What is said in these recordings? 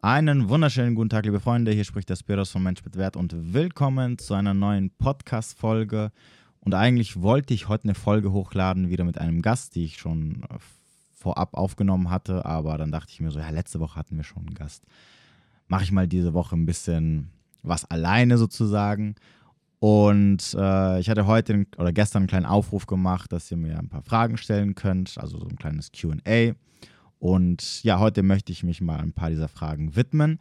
Einen wunderschönen guten Tag, liebe Freunde. Hier spricht der Spiros von Mensch mit Wert und willkommen zu einer neuen Podcast-Folge. Und eigentlich wollte ich heute eine Folge hochladen, wieder mit einem Gast, die ich schon äh, vorab aufgenommen hatte. Aber dann dachte ich mir so, ja, letzte Woche hatten wir schon einen Gast. Mache ich mal diese Woche ein bisschen was alleine sozusagen. Und äh, ich hatte heute oder gestern einen kleinen Aufruf gemacht, dass ihr mir ein paar Fragen stellen könnt, also so ein kleines QA. Und ja, heute möchte ich mich mal ein paar dieser Fragen widmen.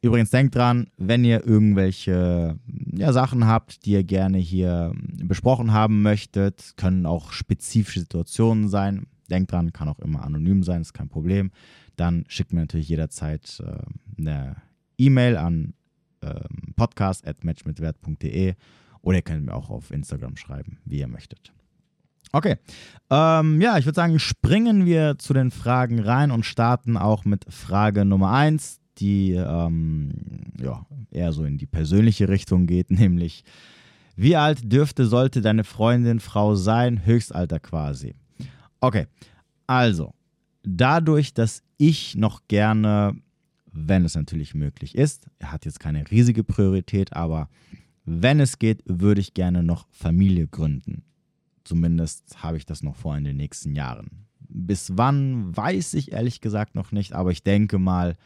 Übrigens denkt dran, wenn ihr irgendwelche ja, Sachen habt, die ihr gerne hier besprochen haben möchtet, können auch spezifische Situationen sein. Denkt dran, kann auch immer anonym sein, ist kein Problem. Dann schickt mir natürlich jederzeit äh, eine E-Mail an äh, podcast.matchmitwert.de oder ihr könnt mir auch auf Instagram schreiben, wie ihr möchtet. Okay. Ähm, ja, ich würde sagen, springen wir zu den Fragen rein und starten auch mit Frage Nummer 1, die ähm, ja, eher so in die persönliche Richtung geht, nämlich wie alt dürfte, sollte deine Freundin, Frau sein? Höchstalter quasi. Okay, also, dadurch, dass ich noch gerne, wenn es natürlich möglich ist, er hat jetzt keine riesige Priorität, aber wenn es geht, würde ich gerne noch Familie gründen. Zumindest habe ich das noch vor in den nächsten Jahren. Bis wann weiß ich ehrlich gesagt noch nicht, aber ich denke mal,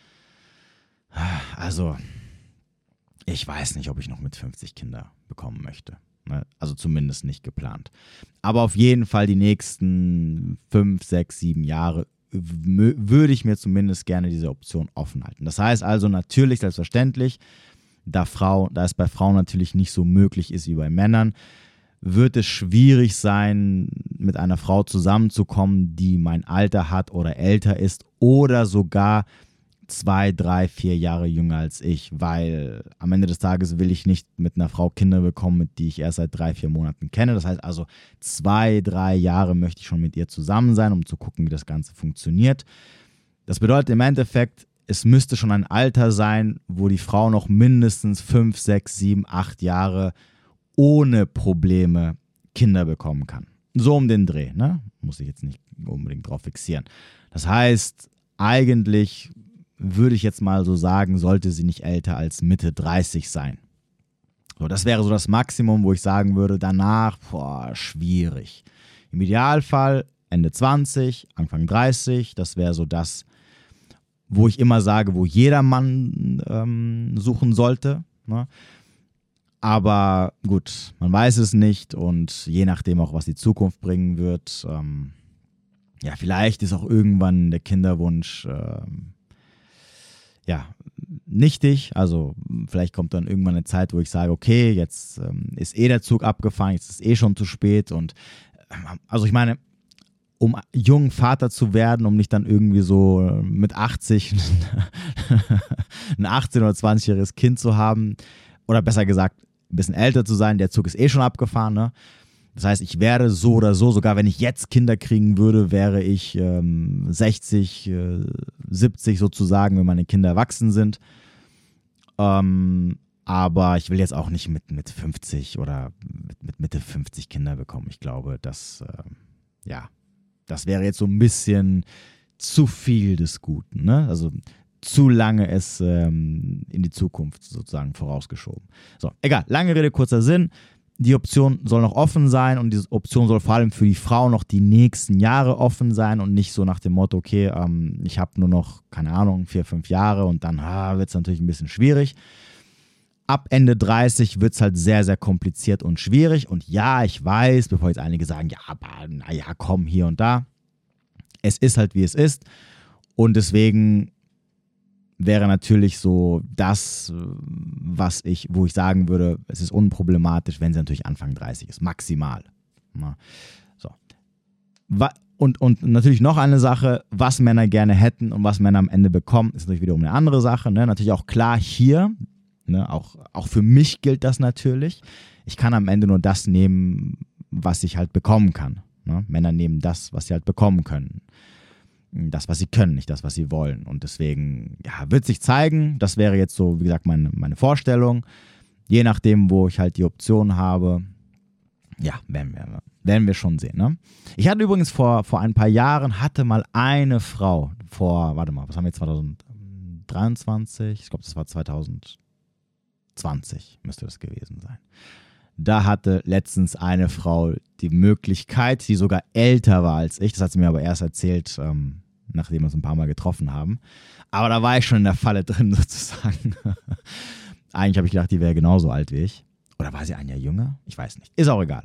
also ich weiß nicht, ob ich noch mit 50 Kinder bekommen möchte. Ne? Also zumindest nicht geplant. Aber auf jeden Fall die nächsten 5, 6, 7 Jahre würde ich mir zumindest gerne diese Option offen halten. Das heißt also natürlich, selbstverständlich, da, Frau, da es bei Frauen natürlich nicht so möglich ist wie bei Männern, wird es schwierig sein, mit einer Frau zusammenzukommen, die mein Alter hat oder älter ist oder sogar zwei, drei, vier Jahre jünger als ich, weil am Ende des Tages will ich nicht mit einer Frau Kinder bekommen, mit die ich erst seit drei, vier Monaten kenne. Das heißt also, zwei, drei Jahre möchte ich schon mit ihr zusammen sein, um zu gucken, wie das Ganze funktioniert. Das bedeutet im Endeffekt, es müsste schon ein Alter sein, wo die Frau noch mindestens fünf, sechs, sieben, acht Jahre ohne Probleme Kinder bekommen kann. So um den Dreh, ne? Muss ich jetzt nicht unbedingt drauf fixieren. Das heißt, eigentlich würde ich jetzt mal so sagen, sollte sie nicht älter als Mitte 30 sein. So, das wäre so das Maximum, wo ich sagen würde, danach, boah, schwierig. Im Idealfall Ende 20, Anfang 30, das wäre so das, wo ich immer sage, wo jeder Mann ähm, suchen sollte. Ne? Aber gut, man weiß es nicht und je nachdem auch, was die Zukunft bringen wird. Ähm, ja, vielleicht ist auch irgendwann der Kinderwunsch ähm, ja nichtig. Also vielleicht kommt dann irgendwann eine Zeit, wo ich sage, okay, jetzt ähm, ist eh der Zug abgefahren, jetzt ist eh schon zu spät und ähm, also ich meine, um jung Vater zu werden, um nicht dann irgendwie so mit 80 ein 18 oder 20-jähriges Kind zu haben oder besser gesagt ein bisschen älter zu sein. Der Zug ist eh schon abgefahren. Ne? Das heißt, ich werde so oder so, sogar wenn ich jetzt Kinder kriegen würde, wäre ich ähm, 60, äh, 70 sozusagen, wenn meine Kinder erwachsen sind. Ähm, aber ich will jetzt auch nicht mit, mit 50 oder mit, mit Mitte 50 Kinder bekommen. Ich glaube, das, äh, ja, das wäre jetzt so ein bisschen zu viel des Guten. Ne? Also zu lange es ähm, in die Zukunft sozusagen vorausgeschoben. So, egal, lange Rede, kurzer Sinn. Die Option soll noch offen sein und diese Option soll vor allem für die Frau noch die nächsten Jahre offen sein und nicht so nach dem Motto, okay, ähm, ich habe nur noch, keine Ahnung, vier, fünf Jahre und dann wird es natürlich ein bisschen schwierig. Ab Ende 30 wird es halt sehr, sehr kompliziert und schwierig. Und ja, ich weiß, bevor jetzt einige sagen, ja, aber naja, komm hier und da. Es ist halt, wie es ist. Und deswegen wäre natürlich so das, was ich, wo ich sagen würde, es ist unproblematisch, wenn sie natürlich Anfang 30 ist, maximal. So. Und, und natürlich noch eine Sache, was Männer gerne hätten und was Männer am Ende bekommen, ist natürlich wiederum eine andere Sache. Ne? Natürlich auch klar hier, ne? auch, auch für mich gilt das natürlich. Ich kann am Ende nur das nehmen, was ich halt bekommen kann. Ne? Männer nehmen das, was sie halt bekommen können das, was sie können, nicht das, was sie wollen. Und deswegen, ja, wird sich zeigen. Das wäre jetzt so, wie gesagt, meine, meine Vorstellung. Je nachdem, wo ich halt die Option habe, ja, werden wir, werden wir schon sehen. Ne? Ich hatte übrigens vor, vor ein paar Jahren, hatte mal eine Frau, vor, warte mal, was haben wir jetzt, 2013, 2023, ich glaube, das war 2020, müsste das gewesen sein. Da hatte letztens eine Frau die Möglichkeit, die sogar älter war als ich, das hat sie mir aber erst erzählt, ähm, nachdem wir uns ein paar Mal getroffen haben. Aber da war ich schon in der Falle drin, sozusagen. Eigentlich habe ich gedacht, die wäre genauso alt wie ich. Oder war sie ein Jahr jünger? Ich weiß nicht. Ist auch egal.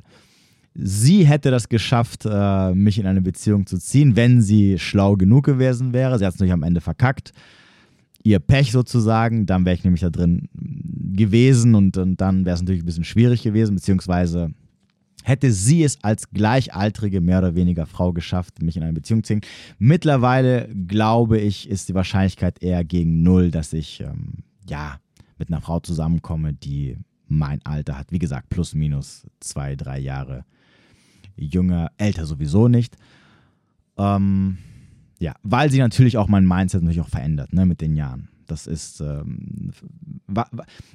Sie hätte das geschafft, äh, mich in eine Beziehung zu ziehen, wenn sie schlau genug gewesen wäre. Sie hat es natürlich am Ende verkackt. Ihr Pech sozusagen, dann wäre ich nämlich da drin gewesen und, und dann wäre es natürlich ein bisschen schwierig gewesen, beziehungsweise hätte sie es als gleichaltrige, mehr oder weniger Frau geschafft, mich in eine Beziehung zu ziehen. Mittlerweile, glaube ich, ist die Wahrscheinlichkeit eher gegen null, dass ich ähm, ja mit einer Frau zusammenkomme, die mein Alter hat. Wie gesagt, plus minus zwei, drei Jahre jünger, älter sowieso nicht. Ähm, ja, weil sie natürlich auch mein Mindset natürlich auch verändert, ne, mit den Jahren. Das ist, ähm,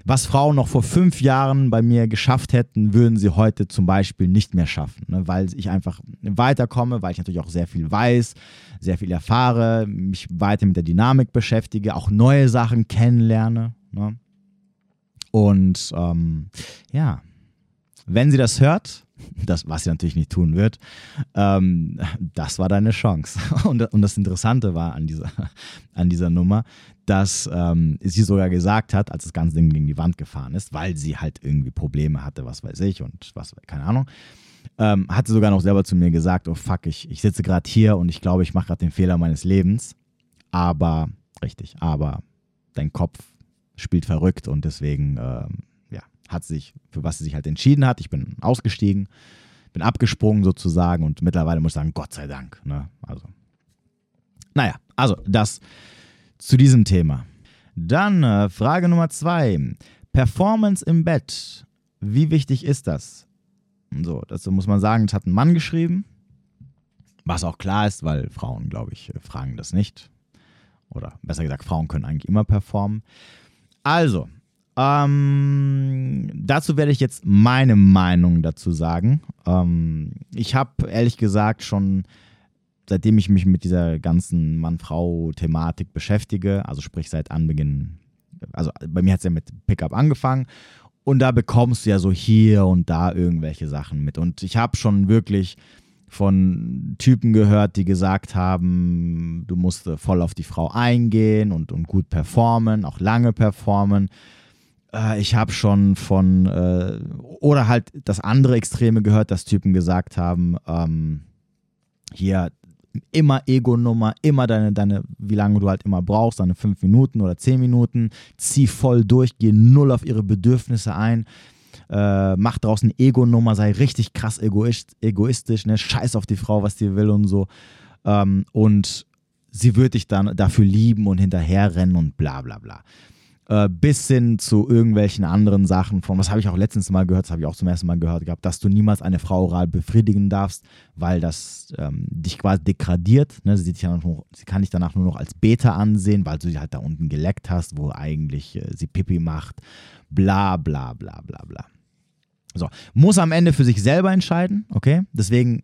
was Frauen noch vor fünf Jahren bei mir geschafft hätten, würden sie heute zum Beispiel nicht mehr schaffen, ne? weil ich einfach weiterkomme, weil ich natürlich auch sehr viel weiß, sehr viel erfahre, mich weiter mit der Dynamik beschäftige, auch neue Sachen kennenlerne. Ne? Und ähm, ja, wenn sie das hört, das, was sie natürlich nicht tun wird, ähm, das war deine Chance. Und, und, das Interessante war an dieser, an dieser Nummer, dass ähm, sie sogar gesagt hat, als das ganze Ding gegen die Wand gefahren ist, weil sie halt irgendwie Probleme hatte, was weiß ich und was, keine Ahnung, ähm, hat sie sogar noch selber zu mir gesagt, oh fuck, ich, ich sitze gerade hier und ich glaube, ich mache gerade den Fehler meines Lebens. Aber, richtig, aber dein Kopf spielt verrückt und deswegen ähm, hat sich, für was sie sich halt entschieden hat. Ich bin ausgestiegen, bin abgesprungen sozusagen und mittlerweile muss ich sagen, Gott sei Dank. Ne? Also, naja, also das zu diesem Thema. Dann äh, Frage Nummer zwei. Performance im Bett. Wie wichtig ist das? So, dazu muss man sagen, das hat ein Mann geschrieben. Was auch klar ist, weil Frauen, glaube ich, fragen das nicht. Oder besser gesagt, Frauen können eigentlich immer performen. Also, ähm, dazu werde ich jetzt meine Meinung dazu sagen. Ähm, ich habe ehrlich gesagt schon, seitdem ich mich mit dieser ganzen Mann-Frau-Thematik beschäftige, also sprich seit Anbeginn, also bei mir hat es ja mit Pickup angefangen und da bekommst du ja so hier und da irgendwelche Sachen mit. Und ich habe schon wirklich von Typen gehört, die gesagt haben, du musst voll auf die Frau eingehen und, und gut performen, auch lange performen. Äh, ich habe schon von, äh, oder halt das andere Extreme gehört, dass Typen gesagt haben, ähm, hier immer Ego-Nummer, immer deine, deine, wie lange du halt immer brauchst, deine fünf Minuten oder zehn Minuten, zieh voll durch, geh null auf ihre Bedürfnisse ein, äh, mach draußen Ego-Nummer, sei richtig krass egoist, egoistisch, ne? scheiß auf die Frau, was die will und so. Ähm, und sie wird dich dann dafür lieben und hinterherrennen und bla bla bla äh, bis hin zu irgendwelchen anderen Sachen von, was habe ich auch letztens mal gehört, das habe ich auch zum ersten Mal gehört gehabt, dass du niemals eine Frau oral befriedigen darfst, weil das ähm, dich quasi degradiert. Ne? Sie, noch, sie, kann dich danach nur noch als Beta ansehen, weil du sie halt da unten geleckt hast, wo eigentlich äh, sie Pipi macht. Bla bla bla bla bla. So, muss am Ende für sich selber entscheiden, okay? Deswegen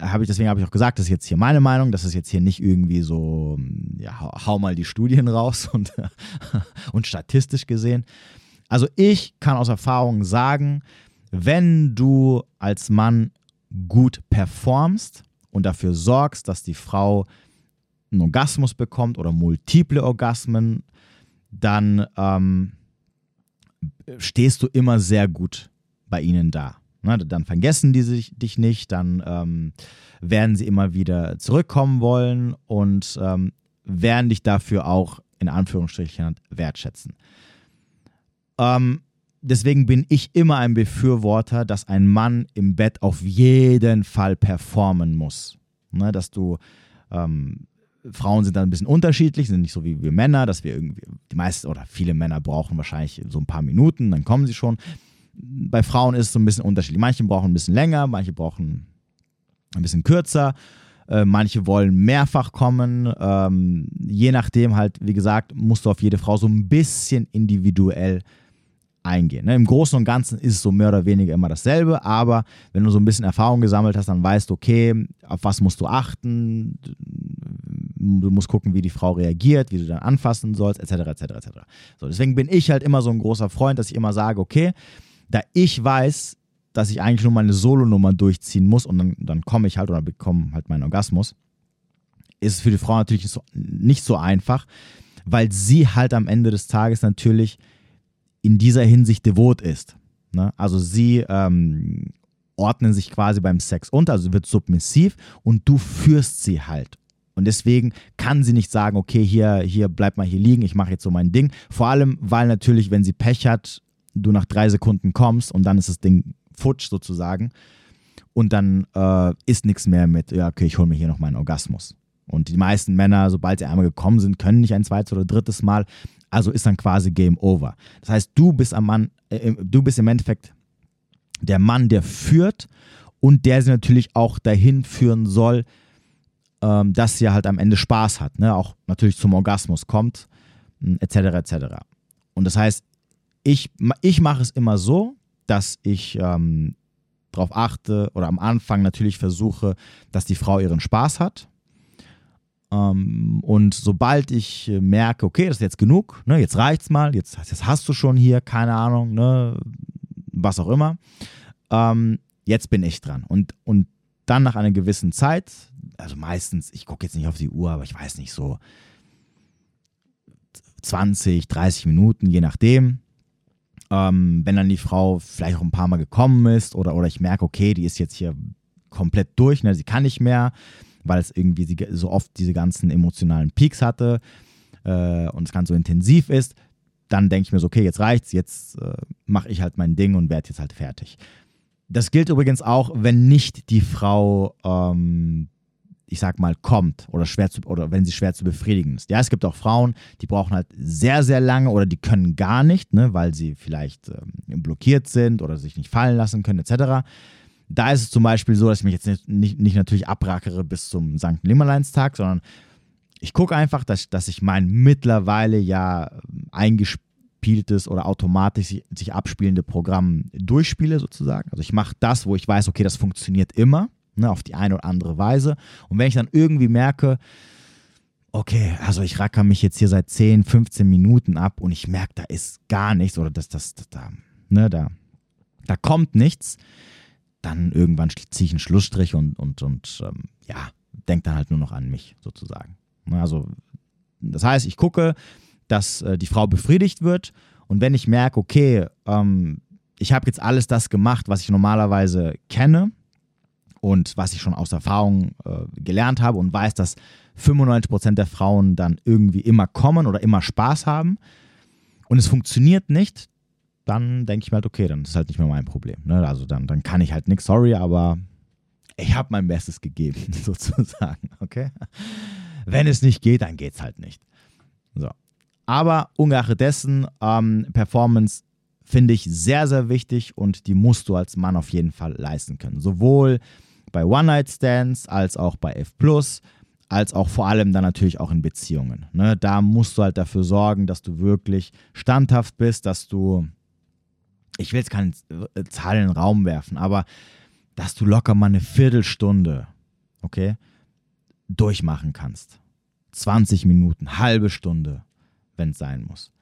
habe ich, deswegen habe ich auch gesagt, das ist jetzt hier meine Meinung, das ist jetzt hier nicht irgendwie so, ja, hau mal die Studien raus und, und statistisch gesehen. Also ich kann aus Erfahrung sagen, wenn du als Mann gut performst und dafür sorgst, dass die Frau einen Orgasmus bekommt oder multiple Orgasmen, dann ähm, stehst du immer sehr gut bei ihnen da. Ne, dann vergessen die sich, dich nicht, dann ähm, werden sie immer wieder zurückkommen wollen und ähm, werden dich dafür auch in Anführungsstrichen wertschätzen. Ähm, deswegen bin ich immer ein Befürworter, dass ein Mann im Bett auf jeden Fall performen muss. Ne, dass du ähm, Frauen sind dann ein bisschen unterschiedlich, sind nicht so wie wir Männer, dass wir irgendwie, die meisten oder viele Männer brauchen wahrscheinlich so ein paar Minuten, dann kommen sie schon bei Frauen ist es so ein bisschen unterschiedlich. Manche brauchen ein bisschen länger, manche brauchen ein bisschen kürzer. Äh, manche wollen mehrfach kommen. Ähm, je nachdem halt, wie gesagt, musst du auf jede Frau so ein bisschen individuell eingehen. Ne? Im Großen und Ganzen ist es so mehr oder weniger immer dasselbe, aber wenn du so ein bisschen Erfahrung gesammelt hast, dann weißt du, okay, auf was musst du achten, du musst gucken, wie die Frau reagiert, wie du dann anfassen sollst, etc., etc., etc. So, deswegen bin ich halt immer so ein großer Freund, dass ich immer sage, okay, da ich weiß, dass ich eigentlich nur meine Solonummer durchziehen muss und dann, dann komme ich halt oder bekomme halt meinen Orgasmus, ist es für die Frau natürlich nicht so, nicht so einfach, weil sie halt am Ende des Tages natürlich in dieser Hinsicht devot ist. Ne? Also sie ähm, ordnen sich quasi beim Sex unter, also wird submissiv und du führst sie halt. Und deswegen kann sie nicht sagen, okay, hier, hier bleib mal hier liegen, ich mache jetzt so mein Ding. Vor allem, weil natürlich, wenn sie Pech hat, du nach drei Sekunden kommst und dann ist das Ding futsch sozusagen. Und dann äh, ist nichts mehr mit, ja, okay, ich hole mir hier noch meinen Orgasmus. Und die meisten Männer, sobald sie einmal gekommen sind, können nicht ein zweites oder drittes Mal. Also ist dann quasi Game Over. Das heißt, du bist am Mann, äh, du bist im Endeffekt der Mann, der führt und der sie natürlich auch dahin führen soll, ähm, dass sie halt am Ende Spaß hat, ne? auch natürlich zum Orgasmus kommt, etc. Hm, etc. Und das heißt, ich, ich mache es immer so, dass ich ähm, darauf achte oder am Anfang natürlich versuche, dass die Frau ihren Spaß hat. Ähm, und sobald ich merke, okay, das ist jetzt genug, ne, jetzt reicht's mal, jetzt, jetzt hast du schon hier, keine Ahnung, ne, was auch immer, ähm, jetzt bin ich dran. Und, und dann nach einer gewissen Zeit, also meistens, ich gucke jetzt nicht auf die Uhr, aber ich weiß nicht, so 20, 30 Minuten, je nachdem. Ähm, wenn dann die Frau vielleicht auch ein paar Mal gekommen ist oder, oder ich merke, okay, die ist jetzt hier komplett durch, ne, sie kann nicht mehr, weil es irgendwie sie so oft diese ganzen emotionalen Peaks hatte äh, und es ganz so intensiv ist, dann denke ich mir so, okay, jetzt reicht's, jetzt äh, mache ich halt mein Ding und werde jetzt halt fertig. Das gilt übrigens auch, wenn nicht die Frau, ähm, ich sag mal, kommt oder schwer zu, oder wenn sie schwer zu befriedigen ist. Ja, es gibt auch Frauen, die brauchen halt sehr, sehr lange oder die können gar nicht, ne, weil sie vielleicht ähm, blockiert sind oder sich nicht fallen lassen können, etc. Da ist es zum Beispiel so, dass ich mich jetzt nicht, nicht, nicht natürlich abrackere bis zum St. Nimmerleinstag, sondern ich gucke einfach, dass, dass ich mein mittlerweile ja eingespielt abgespieltes oder automatisch sich, sich abspielende Programm durchspiele sozusagen. Also ich mache das, wo ich weiß, okay, das funktioniert immer, ne, auf die eine oder andere Weise. Und wenn ich dann irgendwie merke, okay, also ich racker mich jetzt hier seit 10, 15 Minuten ab und ich merke, da ist gar nichts oder das, das, das da, ne, da, da kommt nichts, dann irgendwann ziehe ich einen Schlussstrich und, und, und ähm, ja, denke dann halt nur noch an mich sozusagen. Ne, also das heißt, ich gucke, dass äh, die Frau befriedigt wird. Und wenn ich merke, okay, ähm, ich habe jetzt alles das gemacht, was ich normalerweise kenne und was ich schon aus Erfahrung äh, gelernt habe und weiß, dass 95% der Frauen dann irgendwie immer kommen oder immer Spaß haben und es funktioniert nicht, dann denke ich mir halt, okay, dann ist halt nicht mehr mein Problem. Ne? Also dann, dann kann ich halt nichts, sorry, aber ich habe mein Bestes gegeben, sozusagen, okay? Wenn es nicht geht, dann geht es halt nicht. So. Aber ungeachtet dessen, ähm, Performance finde ich sehr, sehr wichtig und die musst du als Mann auf jeden Fall leisten können. Sowohl bei One-Night-Stands als auch bei F, als auch vor allem dann natürlich auch in Beziehungen. Ne? Da musst du halt dafür sorgen, dass du wirklich standhaft bist, dass du, ich will jetzt keine Zahlen in den Raum werfen, aber dass du locker mal eine Viertelstunde, okay, durchmachen kannst. 20 Minuten, halbe Stunde, wenn es sein muss.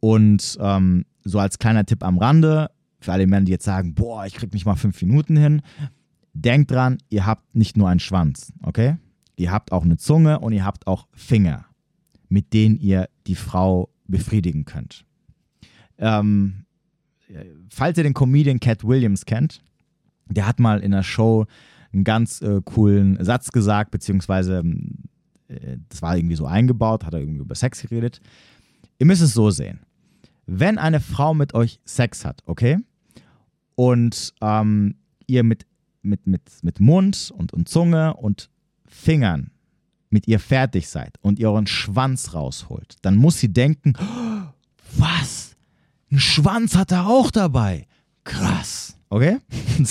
Und ähm, so als kleiner Tipp am Rande, für alle Männer, die jetzt sagen, boah, ich krieg nicht mal fünf Minuten hin, denkt dran, ihr habt nicht nur einen Schwanz, okay? Ihr habt auch eine Zunge und ihr habt auch Finger, mit denen ihr die Frau befriedigen könnt. Ähm, falls ihr den Comedian Cat Williams kennt, der hat mal in der Show einen ganz äh, coolen Satz gesagt, beziehungsweise ähm, äh, das war irgendwie so eingebaut, hat er irgendwie über Sex geredet. Ihr müsst es so sehen. Wenn eine Frau mit euch Sex hat, okay, und ähm, ihr mit, mit, mit, mit Mund und, und Zunge und Fingern mit ihr fertig seid und ihr euren Schwanz rausholt, dann muss sie denken, oh, was? Ein Schwanz hat er auch dabei. Krass. Okay?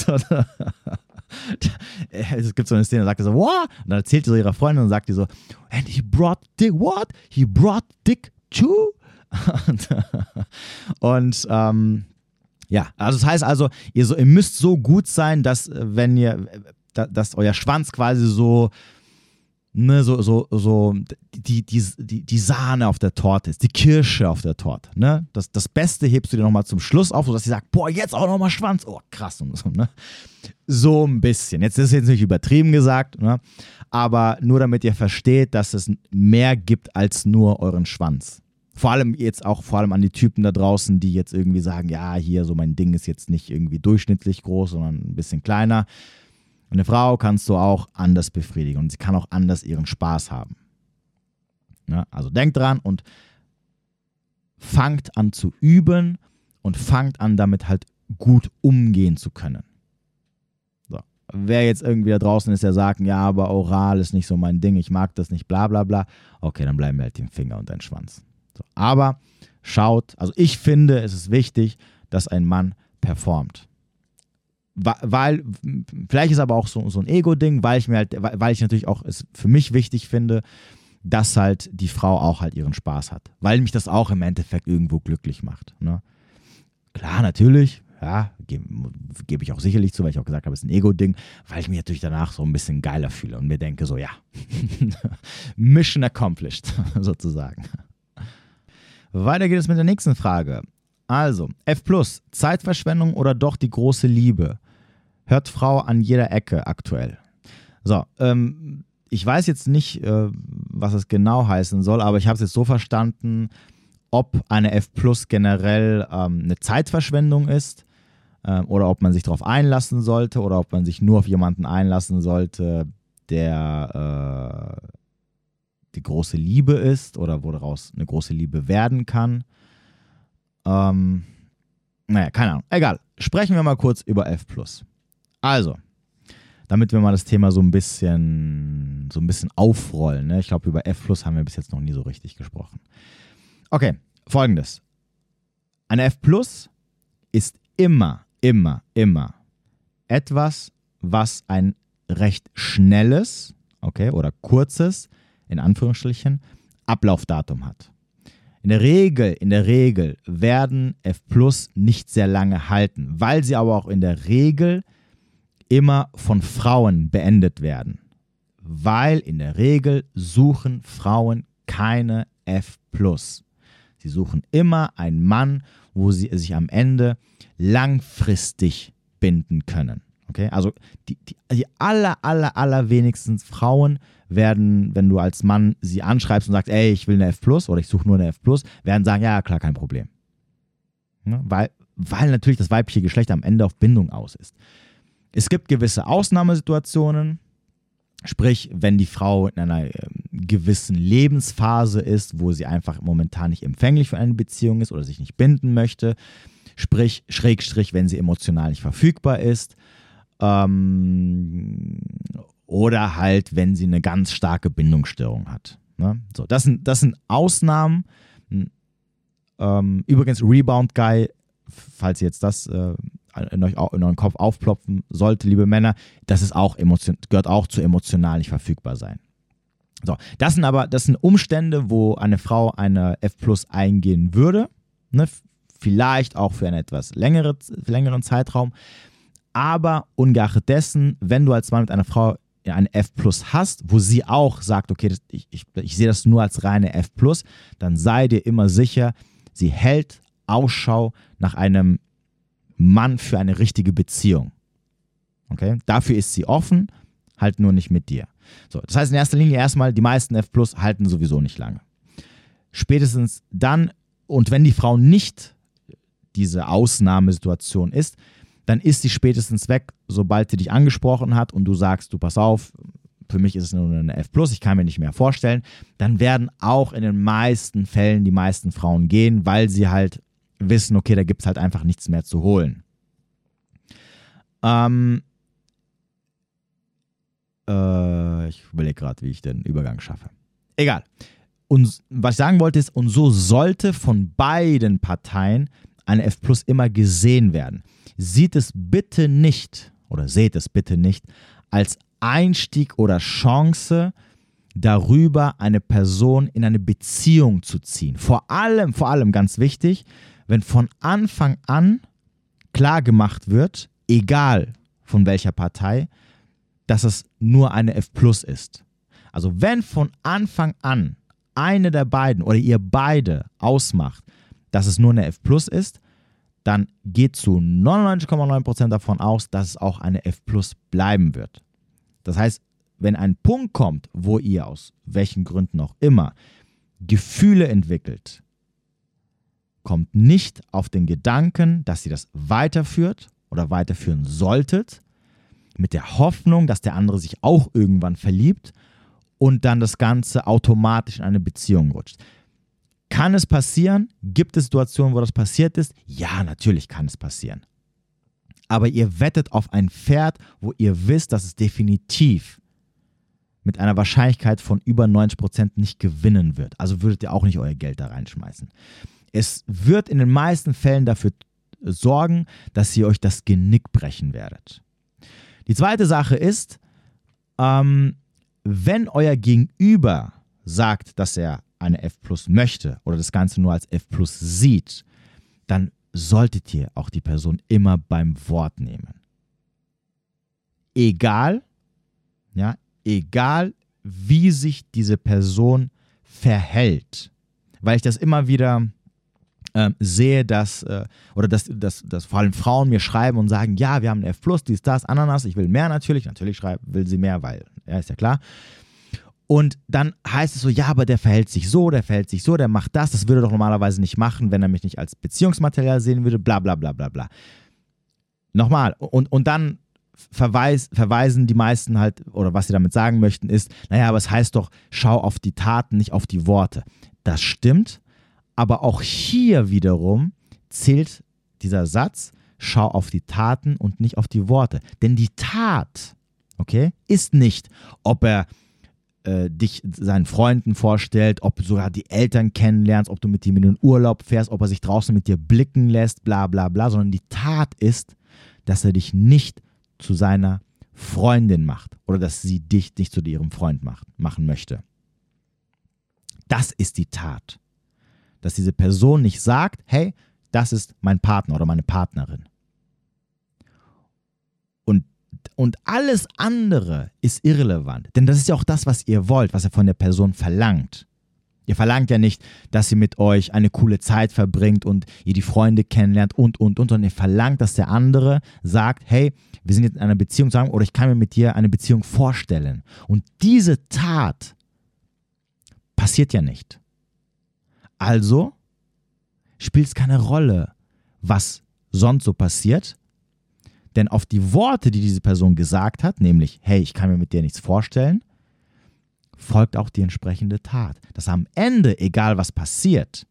es gibt so eine Szene, da sagt er so, what? Und dann erzählt sie so ihrer Freundin und sagt die so, and he brought dick, what? He brought dick too? und, und ähm, ja, also das heißt also, ihr, so, ihr müsst so gut sein, dass wenn ihr, dass euer Schwanz quasi so ne, so, so, so die, die, die, die Sahne auf der Torte ist, die Kirsche auf der Torte. Ne? Das, das Beste hebst du dir nochmal zum Schluss auf, sodass sie sagt, boah, jetzt auch nochmal Schwanz. Oh, krass. Und so, ne? so ein bisschen. Jetzt ist jetzt nicht übertrieben gesagt, ne? aber nur damit ihr versteht, dass es mehr gibt als nur euren Schwanz. Vor allem jetzt auch vor allem an die Typen da draußen, die jetzt irgendwie sagen, ja, hier so mein Ding ist jetzt nicht irgendwie durchschnittlich groß, sondern ein bisschen kleiner eine Frau kannst du auch anders befriedigen und sie kann auch anders ihren Spaß haben. Ja, also denkt dran und fangt an zu üben und fangt an damit halt gut umgehen zu können. So. Wer jetzt irgendwie da draußen ist, der sagt, ja, aber oral ist nicht so mein Ding, ich mag das nicht, bla bla bla, okay, dann bleiben wir halt den Finger und den Schwanz. Aber schaut, also ich finde, es ist wichtig, dass ein Mann performt weil, vielleicht ist aber auch so, so ein Ego-Ding, weil ich mir halt, weil ich natürlich auch es für mich wichtig finde, dass halt die Frau auch halt ihren Spaß hat. Weil mich das auch im Endeffekt irgendwo glücklich macht. Ne? Klar, natürlich, ja, gebe geb ich auch sicherlich zu, weil ich auch gesagt habe, es ist ein Ego-Ding, weil ich mich natürlich danach so ein bisschen geiler fühle und mir denke, so ja, Mission accomplished, sozusagen. Weiter geht es mit der nächsten Frage. Also, F Zeitverschwendung oder doch die große Liebe? Hört Frau an jeder Ecke aktuell. So, ähm, ich weiß jetzt nicht, äh, was es genau heißen soll, aber ich habe es jetzt so verstanden, ob eine F Plus generell ähm, eine Zeitverschwendung ist äh, oder ob man sich darauf einlassen sollte oder ob man sich nur auf jemanden einlassen sollte, der äh, die große Liebe ist oder woraus eine große Liebe werden kann. Ähm, naja, keine Ahnung. Egal. Sprechen wir mal kurz über F. Also, damit wir mal das Thema so ein bisschen, so ein bisschen aufrollen. Ne? Ich glaube, über F haben wir bis jetzt noch nie so richtig gesprochen. Okay, folgendes. Eine F ist immer, immer, immer etwas, was ein recht schnelles, okay, oder kurzes, in Anführungsstrichen, Ablaufdatum hat. In der Regel, in der Regel werden F Plus nicht sehr lange halten, weil sie aber auch in der Regel immer von Frauen beendet werden. Weil in der Regel suchen Frauen keine F. Sie suchen immer einen Mann, wo sie sich am Ende langfristig binden können. Okay? Also die, die, die aller, aller, aller wenigsten Frauen werden, wenn du als Mann sie anschreibst und sagst, ey, ich will eine F oder ich suche nur eine F werden sagen, ja, klar, kein Problem. Ja, weil, weil natürlich das weibliche Geschlecht am Ende auf Bindung aus ist. Es gibt gewisse Ausnahmesituationen, sprich, wenn die Frau in einer äh, gewissen Lebensphase ist, wo sie einfach momentan nicht empfänglich für eine Beziehung ist oder sich nicht binden möchte, sprich, Schrägstrich, wenn sie emotional nicht verfügbar ist. Ähm, oder halt, wenn sie eine ganz starke Bindungsstörung hat. Ne? So, das sind, das sind Ausnahmen. Ähm, übrigens, Rebound Guy, falls ihr jetzt das äh, in, euch, in euren Kopf aufploppen sollte, liebe Männer, das ist auch emotion, gehört auch zu emotional nicht verfügbar sein. So, das sind aber das sind Umstände, wo eine Frau eine F Plus eingehen würde, ne? vielleicht auch für einen etwas längere, längeren Zeitraum. Aber ungeachtet dessen, wenn du als Mann mit einer Frau eine F Plus hast, wo sie auch sagt, okay, ich, ich, ich sehe das nur als reine F Plus, dann sei dir immer sicher, sie hält Ausschau nach einem Mann für eine richtige Beziehung. Okay? Dafür ist sie offen, halt nur nicht mit dir. So, das heißt in erster Linie erstmal, die meisten F Plus halten sowieso nicht lange. Spätestens dann, und wenn die Frau nicht diese Ausnahmesituation ist, dann ist sie spätestens weg, sobald sie dich angesprochen hat und du sagst, du pass auf, für mich ist es nur eine F+, ich kann mir nicht mehr vorstellen, dann werden auch in den meisten Fällen die meisten Frauen gehen, weil sie halt wissen, okay, da gibt es halt einfach nichts mehr zu holen. Ähm, äh, ich überlege gerade, wie ich den Übergang schaffe. Egal. Und was ich sagen wollte ist, und so sollte von beiden Parteien eine F Plus immer gesehen werden. Sieht es bitte nicht, oder seht es bitte nicht, als Einstieg oder Chance, darüber eine Person in eine Beziehung zu ziehen. Vor allem, vor allem ganz wichtig, wenn von Anfang an klar gemacht wird, egal von welcher Partei, dass es nur eine F Plus ist. Also Also wenn von Anfang an eine der beiden oder ihr beide ausmacht, dass es nur eine F Plus ist, dann geht zu 99,9% davon aus, dass es auch eine F Plus bleiben wird. Das heißt, wenn ein Punkt kommt, wo ihr aus welchen Gründen auch immer Gefühle entwickelt, kommt nicht auf den Gedanken, dass ihr das weiterführt oder weiterführen solltet, mit der Hoffnung, dass der andere sich auch irgendwann verliebt und dann das Ganze automatisch in eine Beziehung rutscht. Kann es passieren? Gibt es Situationen, wo das passiert ist? Ja, natürlich kann es passieren. Aber ihr wettet auf ein Pferd, wo ihr wisst, dass es definitiv mit einer Wahrscheinlichkeit von über 90% nicht gewinnen wird. Also würdet ihr auch nicht euer Geld da reinschmeißen. Es wird in den meisten Fällen dafür sorgen, dass ihr euch das Genick brechen werdet. Die zweite Sache ist, ähm, wenn euer Gegenüber sagt, dass er eine F Plus möchte oder das Ganze nur als F Plus sieht, dann solltet ihr auch die Person immer beim Wort nehmen. Egal, ja, egal wie sich diese Person verhält, weil ich das immer wieder äh, sehe, dass, äh, oder dass, dass, dass vor allem Frauen mir schreiben und sagen, ja, wir haben ein F+, dies, das, Ananas, ich will mehr natürlich, natürlich schreib, will sie mehr, weil, ja, ist ja klar. Und dann heißt es so, ja, aber der verhält sich so, der verhält sich so, der macht das, das würde er doch normalerweise nicht machen, wenn er mich nicht als Beziehungsmaterial sehen würde, bla bla bla bla bla. Nochmal, und, und dann verweis, verweisen die meisten halt, oder was sie damit sagen möchten, ist, naja, aber es heißt doch, schau auf die Taten, nicht auf die Worte. Das stimmt, aber auch hier wiederum zählt dieser Satz, schau auf die Taten und nicht auf die Worte. Denn die Tat, okay, ist nicht, ob er äh, dich seinen Freunden vorstellt, ob du sogar die Eltern kennenlernst, ob du mit ihm in den Urlaub fährst, ob er sich draußen mit dir blicken lässt, bla bla bla, sondern die Tat ist, dass er dich nicht zu seiner Freundin macht oder dass sie dich nicht zu ihrem Freund macht, machen möchte. Das ist die Tat. Dass diese Person nicht sagt, hey, das ist mein Partner oder meine Partnerin. Und alles andere ist irrelevant. Denn das ist ja auch das, was ihr wollt, was ihr von der Person verlangt. Ihr verlangt ja nicht, dass sie mit euch eine coole Zeit verbringt und ihr die Freunde kennenlernt und, und, und, sondern ihr verlangt, dass der andere sagt, hey, wir sind jetzt in einer Beziehung zusammen oder ich kann mir mit dir eine Beziehung vorstellen. Und diese Tat passiert ja nicht. Also spielt es keine Rolle, was sonst so passiert, denn auf die Worte, die diese Person gesagt hat, nämlich, hey, ich kann mir mit dir nichts vorstellen, folgt auch die entsprechende Tat. Dass am Ende, egal was passiert,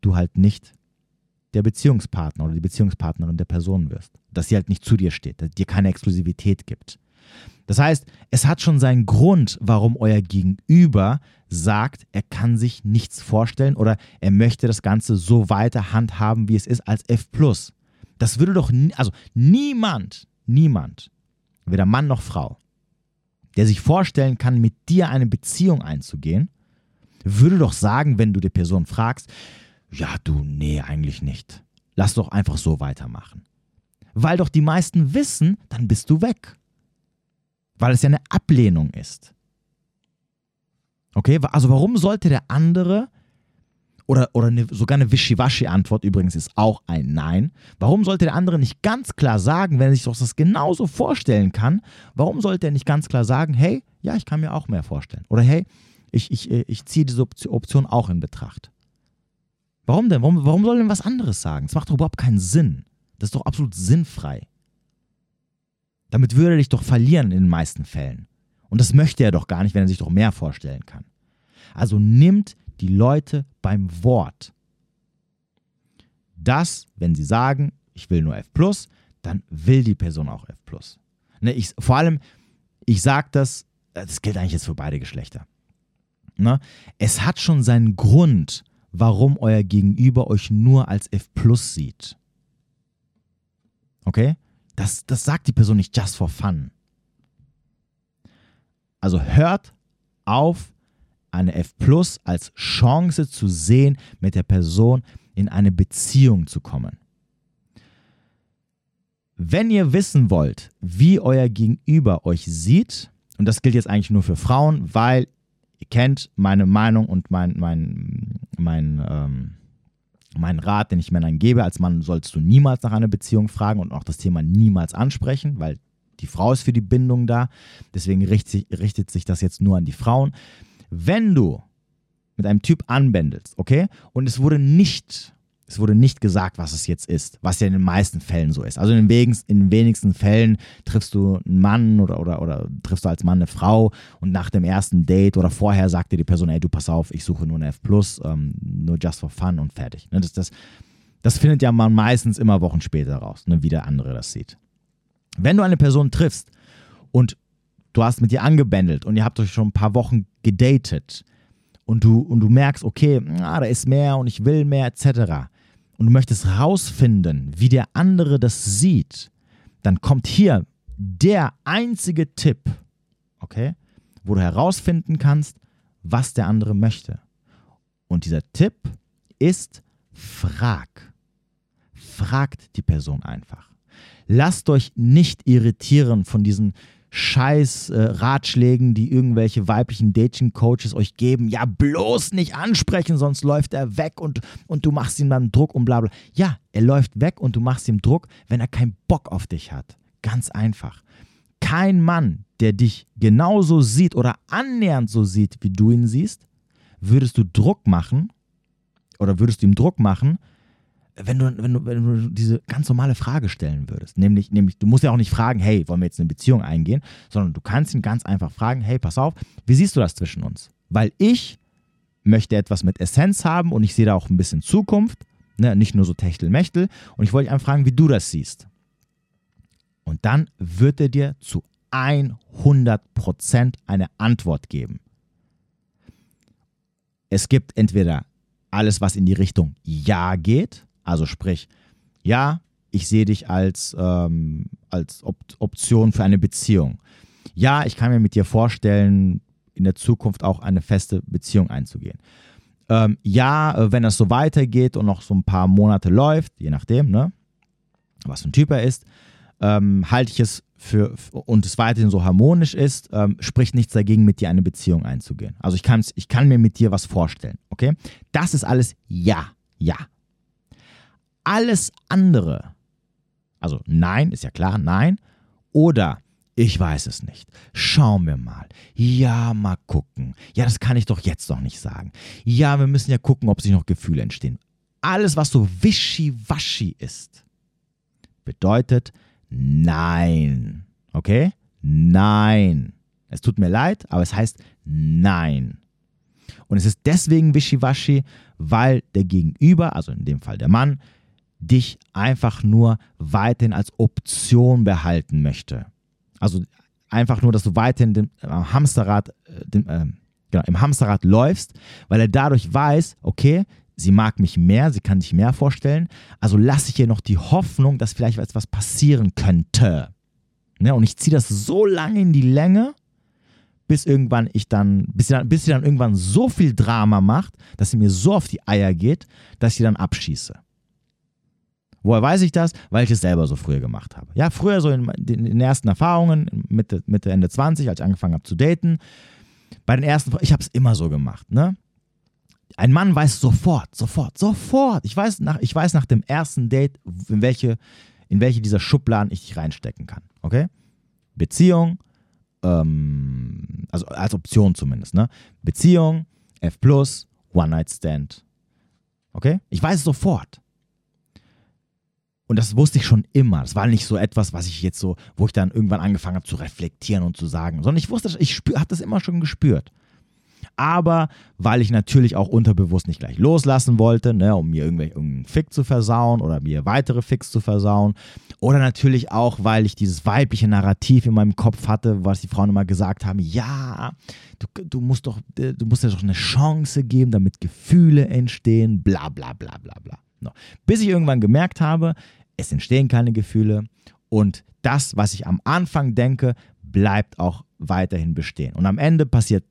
du halt nicht der Beziehungspartner oder die Beziehungspartnerin der Person wirst. Dass sie halt nicht zu dir steht, dass dir keine Exklusivität gibt. Das heißt, es hat schon seinen Grund, warum euer Gegenüber sagt, er kann sich nichts vorstellen oder er möchte das Ganze so weiter handhaben, wie es ist, als F. Das würde doch, also niemand, niemand, weder Mann noch Frau, der sich vorstellen kann, mit dir eine Beziehung einzugehen, würde doch sagen, wenn du die Person fragst, ja, du, nee, eigentlich nicht. Lass doch einfach so weitermachen. Weil doch die meisten wissen, dann bist du weg. Weil es ja eine Ablehnung ist. Okay, also warum sollte der andere oder, oder eine, sogar eine Wischiwaschi-Antwort übrigens ist auch ein Nein. Warum sollte der andere nicht ganz klar sagen, wenn er sich doch das genauso vorstellen kann, warum sollte er nicht ganz klar sagen, hey, ja, ich kann mir auch mehr vorstellen. Oder hey, ich, ich, ich ziehe diese Option auch in Betracht. Warum denn? Warum, warum soll er denn was anderes sagen? Das macht doch überhaupt keinen Sinn. Das ist doch absolut sinnfrei. Damit würde er dich doch verlieren in den meisten Fällen. Und das möchte er doch gar nicht, wenn er sich doch mehr vorstellen kann. Also nimmt die Leute beim Wort. Das, wenn sie sagen, ich will nur F, dann will die Person auch F. Ne, ich, vor allem, ich sage das, das gilt eigentlich jetzt für beide Geschlechter. Ne? Es hat schon seinen Grund, warum euer Gegenüber euch nur als F sieht. Okay? Das, das sagt die Person nicht just for fun. Also hört auf, eine F Plus als Chance zu sehen, mit der Person in eine Beziehung zu kommen. Wenn ihr wissen wollt, wie euer Gegenüber euch sieht, und das gilt jetzt eigentlich nur für Frauen, weil ihr kennt meine Meinung und mein, mein, mein, ähm, mein Rat, den ich Männern gebe. Als Mann sollst du niemals nach einer Beziehung fragen und auch das Thema niemals ansprechen, weil die Frau ist für die Bindung da. Deswegen richtet richtet sich das jetzt nur an die Frauen. Wenn du mit einem Typ anbändelst, okay, und es wurde nicht es wurde nicht gesagt, was es jetzt ist, was ja in den meisten Fällen so ist. Also in den, wenigsten, in wenigsten Fällen triffst du einen Mann oder, oder, oder triffst du als Mann eine Frau und nach dem ersten Date oder vorher sagt dir die Person, ey, du pass auf, ich suche nur eine F+, ähm, nur just for fun und fertig. Ne, das, das, das findet ja man meistens immer Wochen später raus, ne, wie der andere das sieht. Wenn du eine Person triffst und du hast mit ihr angebändelt und ihr habt euch schon ein paar Wochen gedatet und du, und du merkst, okay, ah, da ist mehr und ich will mehr etc., und du möchtest herausfinden, wie der andere das sieht, dann kommt hier der einzige Tipp, okay, wo du herausfinden kannst, was der andere möchte. Und dieser Tipp ist, frag. Fragt die Person einfach. Lasst euch nicht irritieren von diesen scheiß äh, Ratschlägen, die irgendwelche weiblichen Dating-Coaches euch geben. Ja, bloß nicht ansprechen, sonst läuft er weg und, und du machst ihm dann Druck und bla bla. Ja, er läuft weg und du machst ihm Druck, wenn er keinen Bock auf dich hat. Ganz einfach. Kein Mann, der dich genauso sieht oder annähernd so sieht, wie du ihn siehst, würdest du Druck machen oder würdest du ihm Druck machen, wenn du, wenn, du, wenn du diese ganz normale Frage stellen würdest, nämlich, nämlich, du musst ja auch nicht fragen, hey, wollen wir jetzt eine Beziehung eingehen, sondern du kannst ihn ganz einfach fragen, hey, pass auf, wie siehst du das zwischen uns? Weil ich möchte etwas mit Essenz haben und ich sehe da auch ein bisschen Zukunft, ne? nicht nur so Techtelmechtel, und ich wollte dich einfach fragen, wie du das siehst. Und dann wird er dir zu 100% eine Antwort geben. Es gibt entweder alles, was in die Richtung Ja geht, also sprich, ja, ich sehe dich als, ähm, als Op Option für eine Beziehung. Ja, ich kann mir mit dir vorstellen, in der Zukunft auch eine feste Beziehung einzugehen. Ähm, ja, äh, wenn das so weitergeht und noch so ein paar Monate läuft, je nachdem, ne, was für ein Typ er ist, ähm, halte ich es für, und es weiterhin so harmonisch ist, ähm, spricht nichts dagegen, mit dir eine Beziehung einzugehen. Also ich, ich kann mir mit dir was vorstellen, okay? Das ist alles ja, ja. Alles andere, also nein, ist ja klar, nein, oder ich weiß es nicht. Schauen wir mal. Ja, mal gucken. Ja, das kann ich doch jetzt noch nicht sagen. Ja, wir müssen ja gucken, ob sich noch Gefühle entstehen. Alles, was so wischiwaschi ist, bedeutet nein. Okay? Nein. Es tut mir leid, aber es heißt nein. Und es ist deswegen wischiwaschi, weil der Gegenüber, also in dem Fall der Mann, dich einfach nur weiterhin als Option behalten möchte. Also einfach nur, dass du weiterhin dem, äh, Hamsterrad, äh, dem, äh, genau, im Hamsterrad läufst, weil er dadurch weiß, okay, sie mag mich mehr, sie kann sich mehr vorstellen, also lasse ich ihr noch die Hoffnung, dass vielleicht etwas passieren könnte. Ne? Und ich ziehe das so lange in die Länge, bis irgendwann ich dann, bis sie dann, bis sie dann irgendwann so viel Drama macht, dass sie mir so auf die Eier geht, dass ich sie dann abschieße. Woher weiß ich das? Weil ich es selber so früher gemacht habe. Ja, früher so in, den ersten Erfahrungen, Mitte, Mitte, Ende 20, als ich angefangen habe zu daten. Bei den ersten, ich habe es immer so gemacht, ne? Ein Mann weiß sofort, sofort, sofort. Ich weiß nach, ich weiß nach dem ersten Date, in welche, in welche dieser Schubladen ich dich reinstecken kann. Okay? Beziehung, ähm, also als Option zumindest, ne? Beziehung, F, One-Night-Stand. Okay? Ich weiß sofort. Und das wusste ich schon immer. Das war nicht so etwas, was ich jetzt so, wo ich dann irgendwann angefangen habe zu reflektieren und zu sagen, sondern ich wusste, ich habe das immer schon gespürt. Aber weil ich natürlich auch unterbewusst nicht gleich loslassen wollte, ne, um mir irgendeinen Fick zu versauen oder mir weitere Ficks zu versauen. Oder natürlich auch, weil ich dieses weibliche Narrativ in meinem Kopf hatte, was die Frauen immer gesagt haben, ja, du, du musst doch, du musst ja doch eine Chance geben, damit Gefühle entstehen, bla bla bla bla bla. No. Bis ich irgendwann gemerkt habe, es entstehen keine Gefühle und das, was ich am Anfang denke, bleibt auch weiterhin bestehen. Und am Ende passiert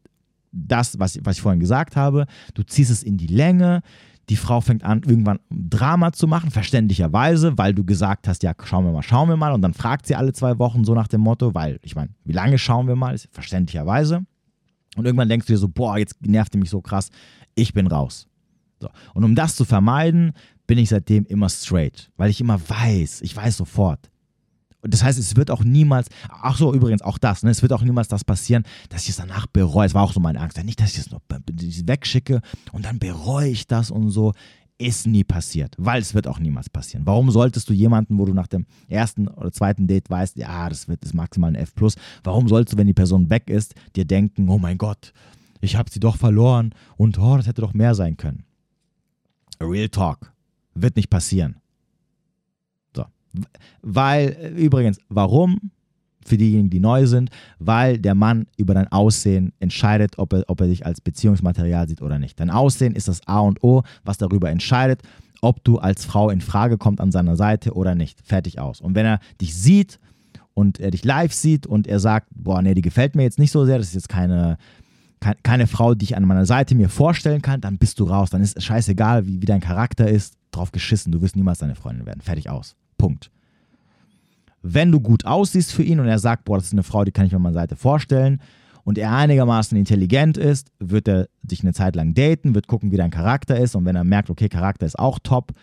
das, was, was ich vorhin gesagt habe. Du ziehst es in die Länge, Die Frau fängt an, irgendwann Drama zu machen, verständlicherweise, weil du gesagt hast, ja, schauen wir mal, schauen wir mal. Und dann fragt sie alle zwei Wochen so nach dem Motto, weil, ich meine, wie lange schauen wir mal? Verständlicherweise. Und irgendwann denkst du dir so, boah, jetzt nervt die mich so krass, ich bin raus. So. Und um das zu vermeiden, bin ich seitdem immer straight, weil ich immer weiß, ich weiß sofort. Und das heißt, es wird auch niemals, ach so, übrigens auch das, ne, es wird auch niemals das passieren, dass ich es danach bereue. Es war auch so meine Angst. Nicht, dass ich es noch wegschicke und dann bereue ich das und so. Ist nie passiert, weil es wird auch niemals passieren. Warum solltest du jemanden, wo du nach dem ersten oder zweiten Date weißt, ja, das wird das maximal ein F+, warum sollst du, wenn die Person weg ist, dir denken, oh mein Gott, ich habe sie doch verloren und oh, das hätte doch mehr sein können. Real Talk. Wird nicht passieren. So. Weil, übrigens, warum? Für diejenigen, die neu sind, weil der Mann über dein Aussehen entscheidet, ob er, ob er dich als Beziehungsmaterial sieht oder nicht. Dein Aussehen ist das A und O, was darüber entscheidet, ob du als Frau in Frage kommt an seiner Seite oder nicht. Fertig aus. Und wenn er dich sieht und er dich live sieht und er sagt, boah, nee, die gefällt mir jetzt nicht so sehr, das ist jetzt keine, keine Frau, die ich an meiner Seite mir vorstellen kann, dann bist du raus. Dann ist es scheißegal, wie, wie dein Charakter ist, drauf geschissen. Du wirst niemals deine Freundin werden. Fertig aus. Punkt. Wenn du gut aussiehst für ihn und er sagt, boah, das ist eine Frau, die kann ich mir an meiner Seite vorstellen, und er einigermaßen intelligent ist, wird er dich eine Zeit lang daten, wird gucken, wie dein Charakter ist. Und wenn er merkt, okay, Charakter ist auch top,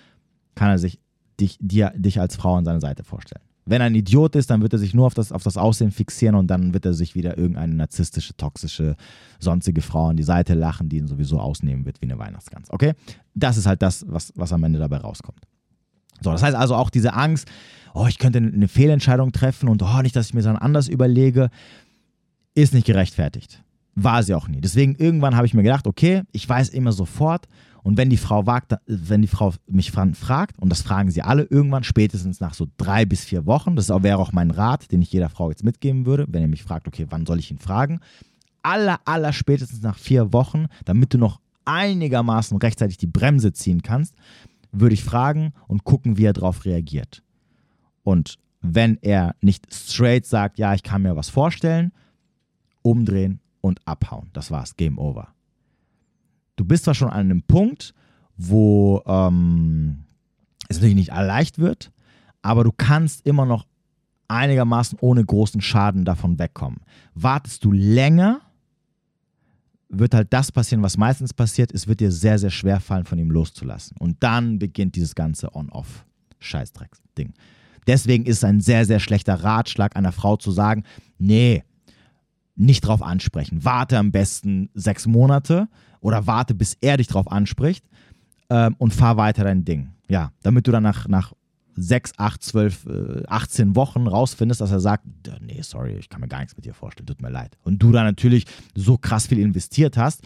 kann er sich dich, dir, dich als Frau an seiner Seite vorstellen. Wenn er ein Idiot ist, dann wird er sich nur auf das, auf das Aussehen fixieren und dann wird er sich wieder irgendeine narzisstische, toxische, sonstige Frau an die Seite lachen, die ihn sowieso ausnehmen wird wie eine Weihnachtsgans. Okay? Das ist halt das, was, was am Ende dabei rauskommt. So, das heißt also auch diese Angst, oh, ich könnte eine Fehlentscheidung treffen und oh, nicht, dass ich mir dann anders überlege, ist nicht gerechtfertigt. War sie auch nie. Deswegen irgendwann habe ich mir gedacht, okay, ich weiß immer sofort, und wenn die Frau wagt, wenn die Frau mich fragt, und das fragen sie alle irgendwann, spätestens nach so drei bis vier Wochen, das wäre auch mein Rat, den ich jeder Frau jetzt mitgeben würde, wenn ihr mich fragt, okay, wann soll ich ihn fragen? Aller, aller spätestens nach vier Wochen, damit du noch einigermaßen rechtzeitig die Bremse ziehen kannst, würde ich fragen und gucken, wie er darauf reagiert. Und wenn er nicht straight sagt, ja, ich kann mir was vorstellen, umdrehen und abhauen. Das war's, Game Over du bist zwar schon an einem Punkt, wo ähm, es natürlich nicht leicht wird, aber du kannst immer noch einigermaßen ohne großen Schaden davon wegkommen. Wartest du länger, wird halt das passieren, was meistens passiert, es wird dir sehr, sehr schwer fallen, von ihm loszulassen. Und dann beginnt dieses ganze On-Off-Scheißdreck-Ding. Deswegen ist es ein sehr, sehr schlechter Ratschlag einer Frau zu sagen, nee, nicht drauf ansprechen. Warte am besten sechs Monate, oder warte, bis er dich drauf anspricht ähm, und fahr weiter dein Ding. Ja, damit du dann nach, nach 6, 8, 12, äh, 18 Wochen rausfindest, dass er sagt, nee, sorry, ich kann mir gar nichts mit dir vorstellen, tut mir leid. Und du dann natürlich so krass viel investiert hast,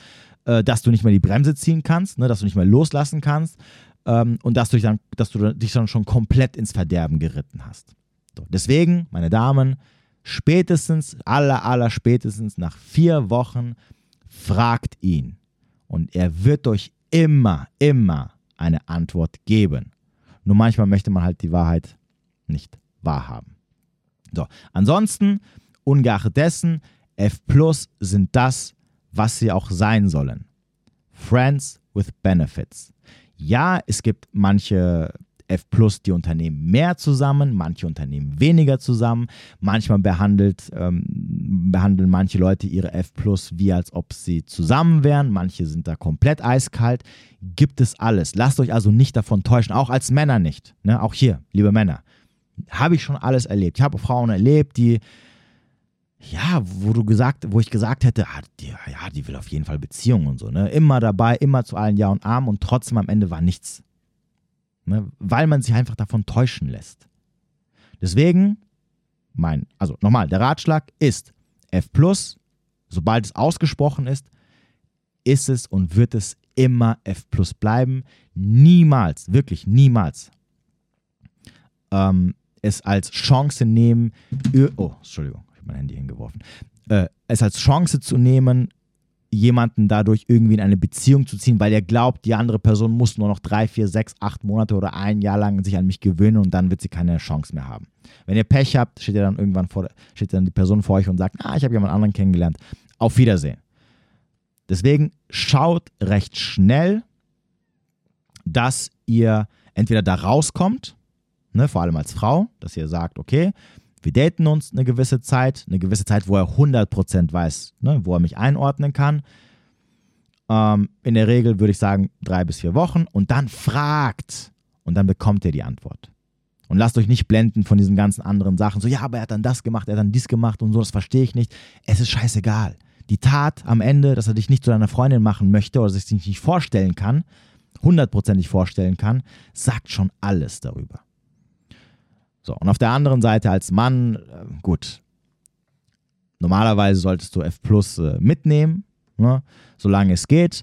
äh, dass du nicht mehr die Bremse ziehen kannst, ne, dass du nicht mehr loslassen kannst ähm, und dass du, dich dann, dass du dich dann schon komplett ins Verderben geritten hast. So, deswegen, meine Damen, spätestens, aller, aller spätestens nach vier Wochen fragt ihn. Und er wird euch immer, immer eine Antwort geben. Nur manchmal möchte man halt die Wahrheit nicht wahrhaben. So, ansonsten, ungeachtet dessen, F Plus sind das, was sie auch sein sollen. Friends with Benefits. Ja, es gibt manche F Plus die Unternehmen mehr zusammen, manche Unternehmen weniger zusammen. Manchmal behandelt, ähm, behandeln manche Leute ihre F Plus wie als ob sie zusammen wären. Manche sind da komplett eiskalt. Gibt es alles. Lasst euch also nicht davon täuschen, auch als Männer nicht. Ne? Auch hier, liebe Männer. Habe ich schon alles erlebt. Ich habe Frauen erlebt, die ja, wo du gesagt, wo ich gesagt hätte, ah, die, ja, die will auf jeden Fall Beziehungen und so, ne? Immer dabei, immer zu allen Ja und Arm und trotzdem am Ende war nichts ne, weil man sich einfach davon täuschen lässt. Deswegen, mein, also nochmal, der Ratschlag ist F, sobald es ausgesprochen ist, ist es und wird es immer F bleiben. Niemals, wirklich niemals ähm, es als Chance nehmen, oh, Entschuldigung, ich habe mein Handy hingeworfen, äh, es als Chance zu nehmen, jemanden dadurch irgendwie in eine Beziehung zu ziehen, weil er glaubt, die andere Person muss nur noch drei, vier, sechs, acht Monate oder ein Jahr lang sich an mich gewöhnen und dann wird sie keine Chance mehr haben. Wenn ihr Pech habt, steht ihr dann irgendwann vor, steht dann die Person vor euch und sagt, ah, ich habe jemand anderen kennengelernt. Auf Wiedersehen. Deswegen schaut recht schnell, dass ihr entweder da rauskommt, ne, vor allem als Frau, dass ihr sagt, okay, wir daten uns eine gewisse Zeit, eine gewisse Zeit, wo er 100% weiß, ne, wo er mich einordnen kann. Ähm, in der Regel würde ich sagen drei bis vier Wochen und dann fragt und dann bekommt ihr die Antwort. Und lasst euch nicht blenden von diesen ganzen anderen Sachen. So, ja, aber er hat dann das gemacht, er hat dann dies gemacht und so, das verstehe ich nicht. Es ist scheißegal. Die Tat am Ende, dass er dich nicht zu deiner Freundin machen möchte oder sich nicht vorstellen kann, hundertprozentig vorstellen kann, sagt schon alles darüber. So, und auf der anderen Seite als Mann, äh, gut, normalerweise solltest du F Plus äh, mitnehmen, ne, solange es geht.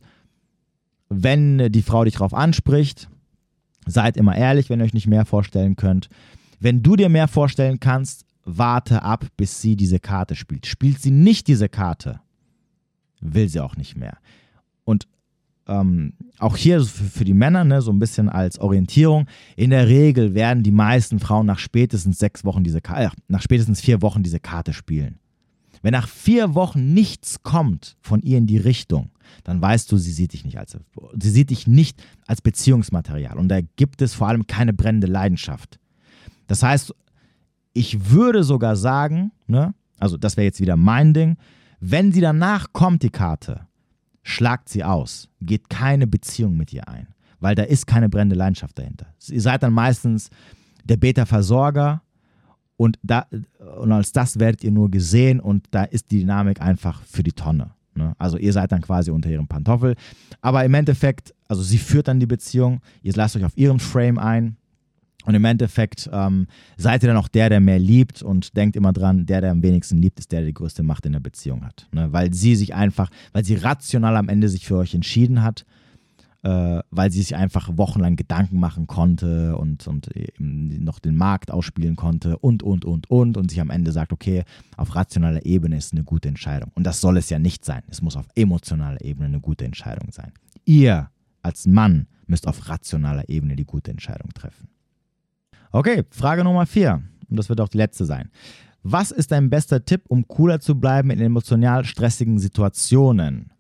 Wenn äh, die Frau dich darauf anspricht, seid immer ehrlich, wenn ihr euch nicht mehr vorstellen könnt. Wenn du dir mehr vorstellen kannst, warte ab, bis sie diese Karte spielt. Spielt sie nicht diese Karte, will sie auch nicht mehr. Ähm, auch hier für, die Männer, ne, so ein bisschen als Orientierung. In der Regel werden die meisten Frauen nach spätestens sechs Wochen diese Karte, äh, nach spätestens vier Wochen diese Karte spielen. Wenn nach vier Wochen nichts kommt von ihr in die Richtung, dann weißt du, sie sieht dich nicht als, sie sieht dich nicht als Beziehungsmaterial. Und da gibt es vor allem keine brennende Leidenschaft. Das heißt, ich würde sogar sagen, ne, also das wäre jetzt wieder mein Ding, wenn sie danach kommt, die Karte, schlagt sie aus, geht keine Beziehung mit ihr ein, weil da ist keine brennende Leidenschaft dahinter. Ihr seid dann meistens der Beta-Versorger und, da, und als das werdet ihr nur gesehen und da ist die Dynamik einfach für die Tonne. Ne? Also ihr seid dann quasi unter ihrem Pantoffel. Aber im Endeffekt, also sie führt dann die Beziehung, ihr lasst euch auf ihren Frame ein und im Endeffekt ähm, seid ihr dann auch der, der mehr liebt und denkt immer dran, der, der am wenigsten liebt, ist der, der die größte Macht in der Beziehung hat. Ne? Weil sie sich einfach, weil sie rational am Ende sich für euch entschieden hat, äh, weil sie sich einfach wochenlang Gedanken machen konnte und, und noch den Markt ausspielen konnte und, und, und, und und sich am Ende sagt, okay, auf rationaler Ebene ist eine gute Entscheidung. Und das soll es ja nicht sein. Es muss auf emotionaler Ebene eine gute Entscheidung sein. Ihr als Mann müsst auf rationaler Ebene die gute Entscheidung treffen. Okay, Frage Nummer vier. Und das wird auch die letzte sein. Was ist dein bester Tipp, um cooler zu bleiben in emotional stressigen Situationen?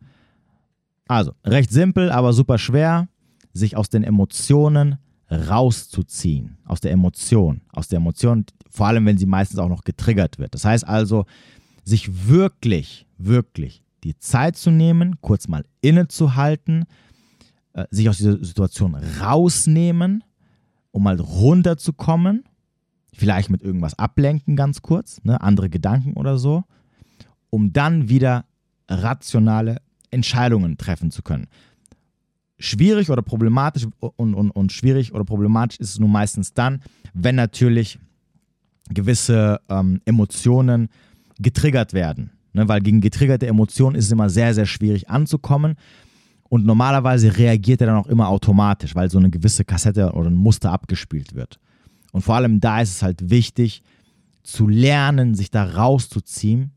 Also, recht simpel, aber super schwer, sich aus den Emotionen rauszuziehen. Aus der Emotion. Aus der Emotion, vor allem wenn sie meistens auch noch getriggert wird. Das heißt also, sich wirklich, wirklich die Zeit zu nehmen, kurz mal innezuhalten, äh, sich aus dieser Situation rausnehmen um mal runterzukommen, vielleicht mit irgendwas ablenken ganz kurz, ne, andere Gedanken oder so, um dann wieder rationale Entscheidungen treffen zu können. Schwierig oder problematisch und, und, und schwierig oder problematisch ist es nur meistens dann, wenn natürlich gewisse ähm, Emotionen getriggert werden. Ne, weil gegen getriggerte Emotionen ist es immer sehr, sehr schwierig anzukommen. Und normalerweise reagiert er dann auch immer automatisch, weil so eine gewisse Kassette oder ein Muster abgespielt wird. Und vor allem da ist es halt wichtig, zu lernen, sich da rauszuziehen,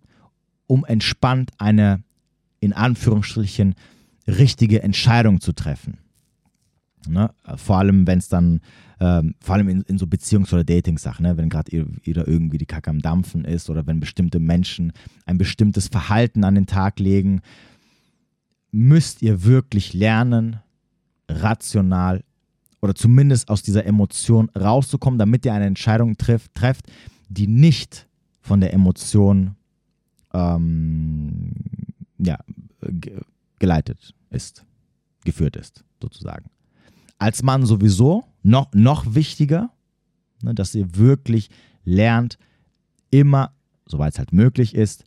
um entspannt eine, in Anführungsstrichen, richtige Entscheidung zu treffen. Ne? Vor allem, wenn es dann, ähm, vor allem in, in so Beziehungs- oder Dating-Sachen, ne? wenn gerade wieder irgendwie die Kacke am Dampfen ist oder wenn bestimmte Menschen ein bestimmtes Verhalten an den Tag legen, müsst ihr wirklich lernen, rational oder zumindest aus dieser Emotion rauszukommen, damit ihr eine Entscheidung trefft, trefft die nicht von der Emotion ähm, ja, geleitet ist, geführt ist, sozusagen. Als Mann sowieso noch, noch wichtiger, ne, dass ihr wirklich lernt, immer, soweit es halt möglich ist,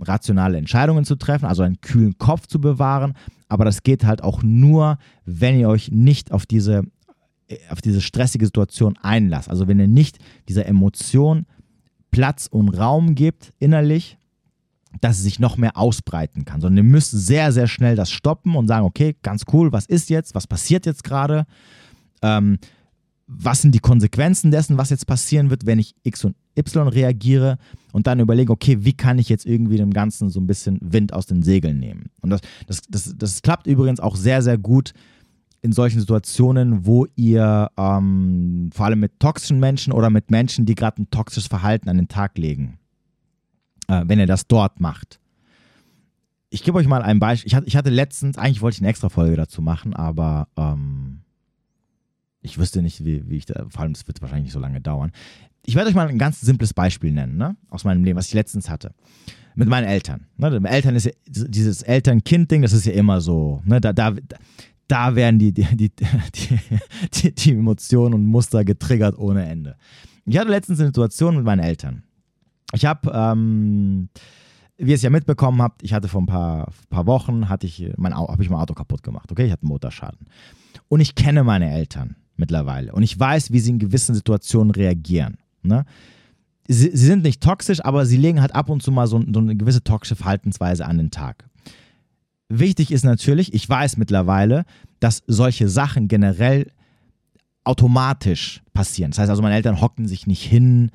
rationale Entscheidungen zu treffen, also einen kühlen Kopf zu bewahren. Aber das geht halt auch nur, wenn ihr euch nicht auf diese, auf diese stressige Situation einlasst. Also wenn ihr nicht dieser Emotion Platz und Raum gebt innerlich, dass sie sich noch mehr ausbreiten kann, sondern ihr müsst sehr, sehr schnell das stoppen und sagen, okay, ganz cool, was ist jetzt, was passiert jetzt gerade? Ähm, was sind die Konsequenzen dessen, was jetzt passieren wird, wenn ich X und Y reagiere und dann überlege, okay, wie kann ich jetzt irgendwie dem Ganzen so ein bisschen Wind aus den Segeln nehmen. Und das, das, das, das klappt übrigens auch sehr, sehr gut in solchen Situationen, wo ihr ähm, vor allem mit toxischen Menschen oder mit Menschen, die gerade ein toxisches Verhalten an den Tag legen, äh, wenn ihr das dort macht. Ich gebe euch mal ein Beispiel. Ich hatte, letztens, eigentlich wollte ich eine extra Folge dazu machen, aber ähm, ich wüsste nicht, wie, wie ich da, vor allem, es wird wahrscheinlich nicht so lange dauern. Ich werde euch mal ein ganz simples Beispiel nennen, ne? aus meinem Leben, was ich letztens hatte. Mit meinen Eltern. Ne? Eltern ist ja, dieses Eltern-Kind-Ding, das ist ja immer so. Ne? Da, da, da werden die, die, die, die, die Emotionen und Muster getriggert ohne Ende. Ich hatte letztens eine Situation mit meinen Eltern. Ich habe, ähm, wie ihr es ja mitbekommen habt, ich hatte vor ein paar, paar Wochen, hatte ich mein, habe ich mein Auto kaputt gemacht, okay? Ich hatte einen Motorschaden. Und ich kenne meine Eltern mittlerweile. Und ich weiß, wie sie in gewissen Situationen reagieren. Ne? Sie, sie, sind nicht toxisch, aber sie legen halt ab und zu mal so, so eine gewisse toxische Verhaltensweise an den Tag. Wichtig ist natürlich, ich weiß mittlerweile, dass solche Sachen generell automatisch passieren. Das heißt also, meine Eltern hocken sich nicht hin,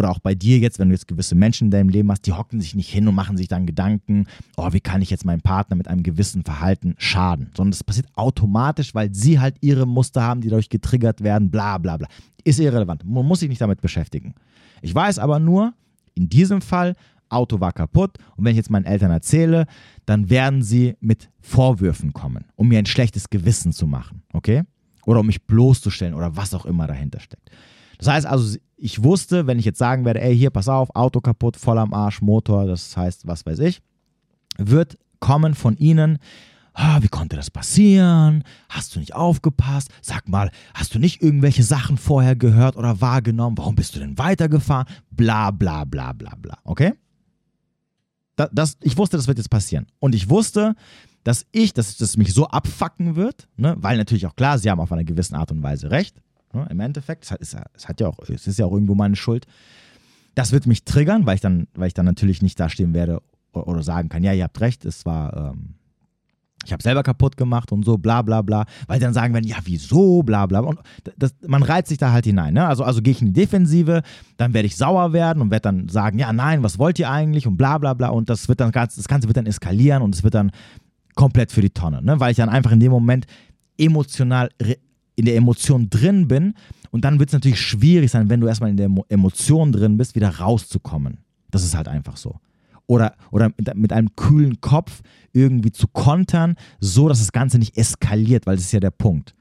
oder auch bei dir jetzt, wenn du jetzt gewisse Menschen in deinem Leben hast, die hocken sich nicht hin und machen sich dann Gedanken, oh, wie kann ich jetzt meinem Partner mit einem gewissen Verhalten schaden? Sondern das passiert automatisch, weil sie halt ihre Muster haben, die dadurch getriggert werden, bla bla bla. Ist irrelevant. Man muss sich nicht damit beschäftigen. Ich weiß aber nur, in diesem Fall, Auto war kaputt und wenn ich jetzt meinen Eltern erzähle, dann werden sie mit Vorwürfen kommen, um mir ein schlechtes Gewissen zu machen, okay? Oder um mich bloßzustellen oder was auch immer dahinter steckt. Das heißt also, ich wusste, wenn ich jetzt sagen werde, ey, hier, pass auf, Auto kaputt, voll am Arsch, Motor, das heißt, was weiß ich, wird kommen von ihnen, ah, wie konnte das passieren? Hast du nicht aufgepasst? Sag mal, hast du nicht irgendwelche Sachen vorher gehört oder wahrgenommen? Warum bist du denn weitergefahren? Bla, bla, bla, bla, bla. Okay? Das, das, ich wusste, das wird jetzt passieren. Und ich wusste, dass ich, dass das mich so abfacken wird, ne? weil natürlich auch klar, sie haben auf eine gewisse Art und Weise recht. Ne, Im Endeffekt, es, hat, es, hat ja auch, es ist ja auch irgendwo meine Schuld. Das wird mich triggern, weil ich dann, weil ich dann natürlich nicht dastehen werde oder sagen kann, ja, ihr habt recht, es war, ähm, ich habe selber kaputt gemacht und so, bla bla bla, weil dann sagen werden, ja, wieso, bla bla. Und das, man reizt sich da halt hinein. Ne? Also, also gehe ich in die Defensive, dann werde ich sauer werden und werde dann sagen, ja, nein, was wollt ihr eigentlich und bla bla bla. Und das wird dann das Ganze wird dann eskalieren und es wird dann komplett für die Tonne, ne? weil ich dann einfach in dem Moment emotional in der Emotion drin bin. Und dann wird es natürlich schwierig sein, wenn du erstmal in der Emotion drin bist, wieder rauszukommen. Das ist halt einfach so. Oder, oder mit einem kühlen Kopf irgendwie zu kontern, so dass das Ganze nicht eskaliert, weil das ist ja der Punkt.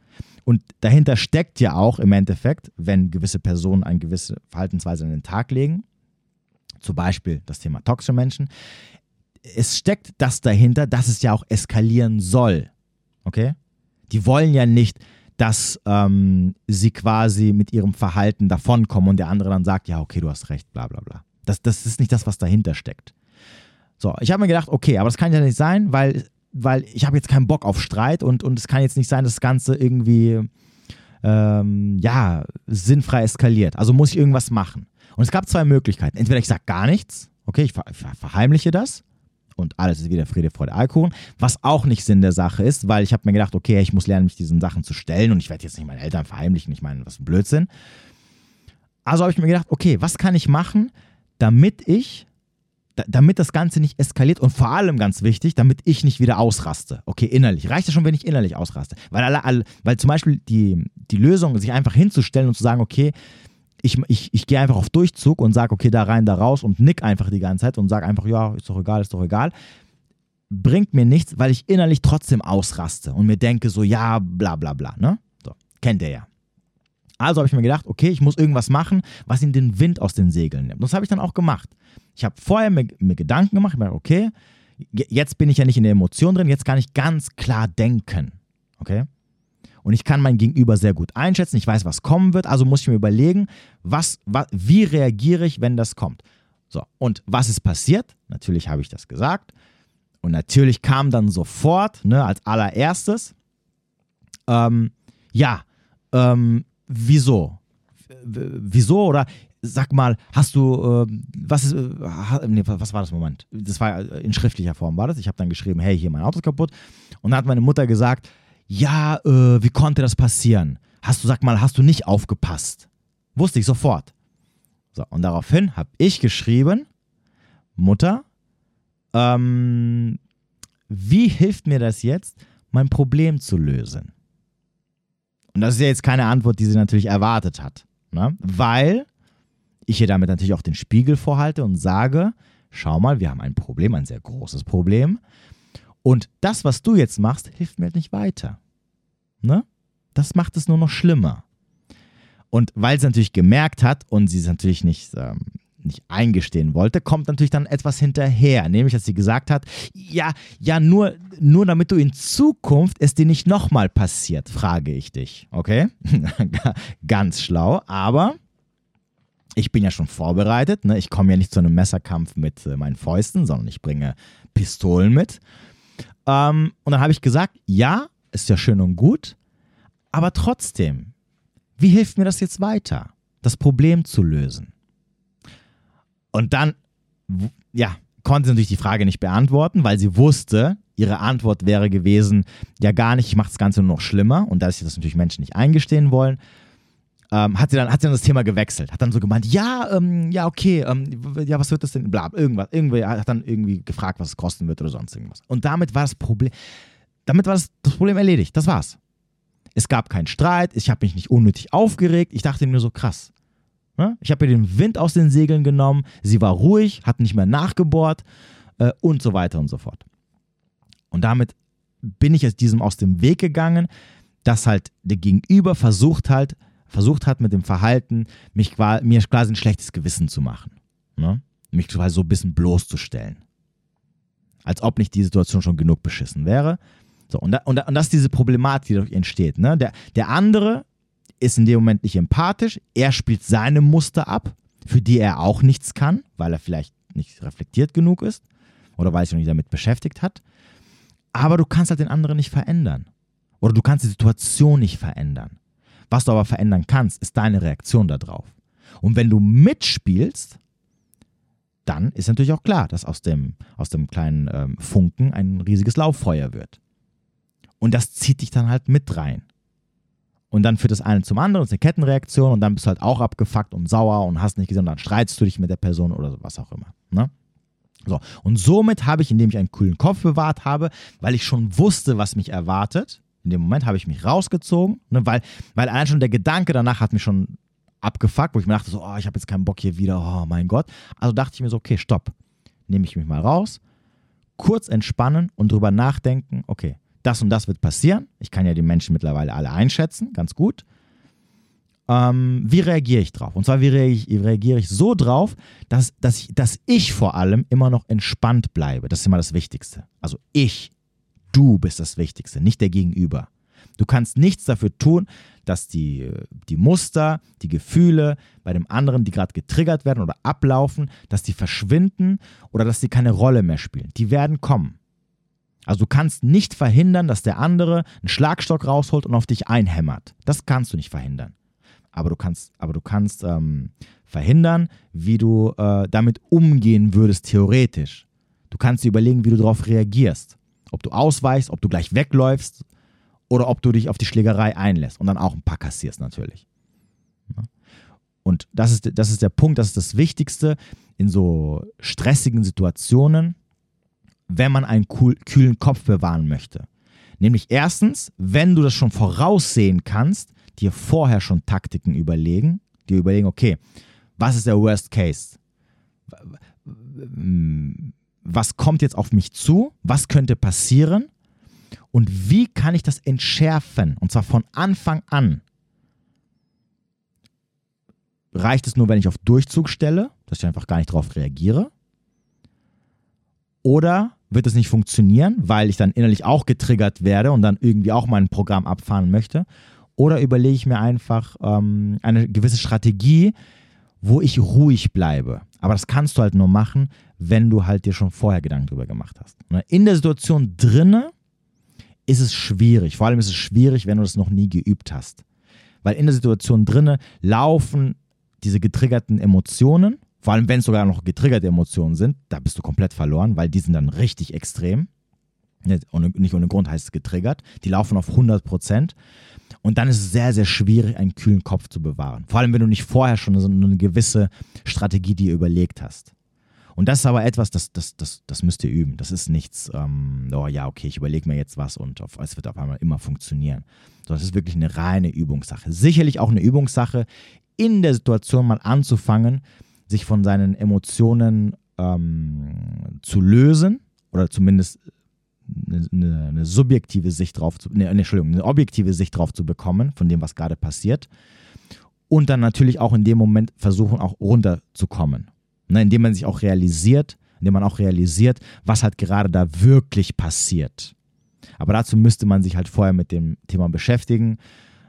Und dahinter steckt ja auch im Endeffekt, wenn gewisse Personen eine gewisse Verhaltensweise an den Tag legen, zum Beispiel das Thema toxische Menschen, es steckt das dahinter, dass es ja auch eskalieren soll. Okay? Die wollen ja nicht, dass ähm, sie quasi mit ihrem Verhalten davonkommen und der andere dann sagt, ja, okay, du hast recht, bla bla bla. Das, das ist nicht das, was dahinter steckt. So, ich habe mir gedacht, okay, aber das kann ja nicht sein, weil, weil ich habe jetzt keinen Bock auf Streit und, und es kann jetzt nicht sein, dass das Ganze irgendwie ähm, ja, sinnfrei eskaliert. Also muss ich irgendwas machen. Und es gab zwei Möglichkeiten. Entweder ich sage gar nichts, okay, ich verheimliche das, und alles ist wieder Friede, Freude, Alkohol. Was auch nicht Sinn der Sache ist, weil ich habe mir gedacht, okay, ich muss lernen, mich diesen Sachen zu stellen und ich werde jetzt nicht meinen Eltern verheimlichen. Ich meine, was ein Blödsinn. Also habe ich mir gedacht, okay, was kann ich machen, damit ich, damit das Ganze nicht eskaliert und vor allem ganz wichtig, damit ich nicht wieder ausraste. Okay, innerlich. Reicht ja schon, wenn ich innerlich ausraste. Weil, alle, alle, weil zum Beispiel die, die Lösung, sich einfach hinzustellen und zu sagen, okay, ich, ich, ich gehe einfach auf Durchzug und sage, okay, da rein, da raus und nick einfach die ganze Zeit und sage einfach, ja, ist doch egal, ist doch egal, bringt mir nichts, weil ich innerlich trotzdem ausraste und mir denke so, ja, bla bla bla, ne? So, kennt ihr ja. Also habe ich mir gedacht, okay, ich muss irgendwas machen, was ihm den Wind aus den Segeln nimmt. Das habe ich dann auch gemacht. Ich habe vorher mir, mir Gedanken gemacht, ich mir, okay, jetzt bin ich ja nicht in der Emotion drin, jetzt kann ich ganz klar denken. Okay? Und ich kann mein Gegenüber sehr gut einschätzen. Ich weiß, was kommen wird, also muss ich mir überlegen, was, was, wie reagiere ich, wenn das kommt. So, und was ist passiert? Natürlich habe ich das gesagt. Und natürlich kam dann sofort, ne, als allererstes, ähm, ja, ähm, wieso? wieso? Oder sag mal, hast du, äh, was ist, äh, nee, was war das Moment? Das war in schriftlicher Form, war das? Ich habe dann geschrieben, hey, hier, mein Auto ist kaputt. Und dann hat meine Mutter gesagt, ja, äh, wie konnte das passieren? Hast du, sag mal, hast du nicht aufgepasst? Wusste ich sofort. So, und daraufhin habe ich geschrieben, Mutter, ähm, wie hilft mir das jetzt, mein Problem zu lösen? Und das ist ja jetzt keine Antwort, die sie natürlich erwartet hat. Ne? Weil ich ihr damit natürlich auch den Spiegel vorhalte und sage, schau mal, wir haben ein Problem, ein sehr großes Problem. Und das, was du jetzt machst, hilft mir halt nicht weiter. Ne? Das macht es nur noch schlimmer. Und weil sie natürlich gemerkt hat und sie es natürlich nicht, ähm, nicht eingestehen wollte, kommt natürlich dann etwas hinterher. Nämlich, dass sie gesagt hat, ja, ja, nur, nur damit du in Zukunft es dir nicht nochmal passiert, frage ich dich. Okay? Ganz schlau, aber ich bin ja schon vorbereitet. Ne? Ich komme ja nicht zu einem Messerkampf mit äh, meinen Fäusten, sondern ich bringe Pistolen mit. Ähm, und dann habe ich gesagt, ja, ist ja schön und gut, aber trotzdem, wie hilft mir das jetzt weiter, das Problem zu lösen? Und dann, ja, konnte sie natürlich die Frage nicht beantworten, weil sie wusste, ihre Antwort wäre gewesen, ja gar nicht, ich mache das Ganze nur noch schlimmer. Und da sich das natürlich Menschen nicht eingestehen wollen, ähm, hat, sie dann, hat sie dann das Thema gewechselt. Hat dann so gemeint, ja, ähm, ja, okay, ähm, ja, was wird das denn? Bla, irgendwas. Irgendwie hat dann irgendwie gefragt, was es kosten wird oder sonst irgendwas. Und damit war das Problem, damit war das, das Problem erledigt. Das war's. Es gab keinen Streit, ich habe mich nicht unnötig aufgeregt. Ich dachte mir so, krass. Ne? Ich habe ihr den Wind aus den Segeln genommen, sie war ruhig, hat nicht mehr nachgebohrt äh, und so weiter und so fort. Und damit bin ich aus diesem aus dem Weg gegangen, dass halt der Gegenüber versucht halt, versucht hat mit dem Verhalten, mich, mir quasi ein schlechtes Gewissen zu machen. Ne? Mich quasi so ein bisschen bloßzustellen. Als ob nicht die Situation schon genug beschissen wäre. So, und, da, und, und das ist diese Problematik, die dadurch entsteht. Ne? Der, der andere ist in dem Moment nicht empathisch, er spielt seine Muster ab, für die er auch nichts kann, weil er vielleicht nicht reflektiert genug ist oder weil er sich noch nicht damit beschäftigt hat. Aber du kannst halt den anderen nicht verändern. Oder du kannst die Situation nicht verändern. Was du aber verändern kannst, ist deine Reaktion darauf. Und wenn du mitspielst, dann ist natürlich auch klar, dass aus dem, aus dem kleinen ähm, Funken ein riesiges Lauffeuer wird. Und das zieht dich dann halt mit rein. Und dann führt das eine zum anderen, ist eine Kettenreaktion und dann bist du halt auch abgefuckt und sauer und hast nicht gesehen und dann streitst du dich mit der Person oder was auch immer. Ne? So. Und somit habe ich, indem ich einen kühlen Kopf bewahrt habe, weil ich schon wusste, was mich erwartet, in dem Moment habe ich mich rausgezogen, ne, weil, weil allein schon der Gedanke danach hat mich schon abgefuckt, wo ich mir dachte, so, oh, ich habe jetzt keinen Bock hier wieder, oh mein Gott. Also dachte ich mir so, okay, stopp. Nehme ich mich mal raus, kurz entspannen und drüber nachdenken, okay, das und das wird passieren. Ich kann ja die Menschen mittlerweile alle einschätzen, ganz gut. Ähm, wie reagiere ich drauf? Und zwar, wie reagiere, ich so drauf, dass, dass, ich, dass ich vor allem immer noch entspannt bleibe. Das ist immer das Wichtigste. Also ich, du bist das Wichtigste, nicht der Gegenüber. Du kannst nichts dafür tun, dass die, die Muster, die Gefühle bei dem anderen, die gerade getriggert werden oder ablaufen, dass die verschwinden oder dass sie keine Rolle mehr spielen. Die werden kommen. Also du kannst nicht verhindern, dass der andere einen Schlagstock rausholt und auf dich einhämmert. Das kannst du nicht verhindern. Aber du kannst, aber du kannst ähm, verhindern, wie du äh, damit umgehen würdest, theoretisch. Du kannst dir überlegen, wie du darauf reagierst. Ob du ausweichst, ob du gleich wegläufst oder ob du dich auf die Schlägerei einlässt und dann auch ein paar kassierst natürlich. Und das ist, das ist der Punkt, das ist das Wichtigste in so stressigen Situationen wenn man einen kühlen Kopf bewahren möchte. Nämlich erstens, wenn du das schon voraussehen kannst, dir vorher schon Taktiken überlegen, dir überlegen, okay, was ist der Worst Case? Was kommt jetzt auf mich zu? Was könnte passieren? Und wie kann ich das entschärfen? Und zwar von Anfang an. Reicht es nur, wenn ich auf Durchzug stelle, dass ich einfach gar nicht darauf reagiere? Oder wird es nicht funktionieren, weil ich dann innerlich auch getriggert werde und dann irgendwie auch mein Programm abfahren möchte? Oder überlege ich mir einfach ähm, eine gewisse Strategie, wo ich ruhig bleibe. Aber das kannst du halt nur machen, wenn du halt dir schon vorher Gedanken drüber gemacht hast. Ne? In der Situation drinne ist es schwierig. Vor allem ist es schwierig, wenn du das noch nie geübt hast. Weil in der Situation drinne laufen diese getriggerten Emotionen vor allem, wenn es sogar noch getriggerte Emotionen sind, da bist du komplett verloren, weil die sind dann richtig extrem. Nicht ohne Grund heißt es getriggert. Die laufen auf 100 Prozent. Und dann ist es sehr, sehr schwierig, einen kühlen Kopf zu bewahren. Vor allem, wenn du nicht vorher schon so eine gewisse Strategie dir überlegt hast. Und das ist aber etwas, das, das, das, das müsst ihr üben. Das ist nichts, ähm, oh ja, okay, ich überlege mir jetzt was und auf, es wird auf einmal immer funktionieren. So, das ist wirklich eine reine Übungssache. Sicherlich auch eine Übungssache, in der Situation mal anzufangen, sich von seinen Emotionen ähm, zu lösen oder zumindest eine, eine, subjektive Sicht drauf zu, ne, Entschuldigung, eine objektive Sicht drauf zu bekommen von dem, was gerade passiert. und dann natürlich auch in dem Moment versuchen, auch runterzukommen. Ne, indem man sich auch realisiert, indem man auch realisiert, was halt gerade da wirklich passiert. Aber dazu müsste man sich halt vorher mit dem Thema beschäftigen.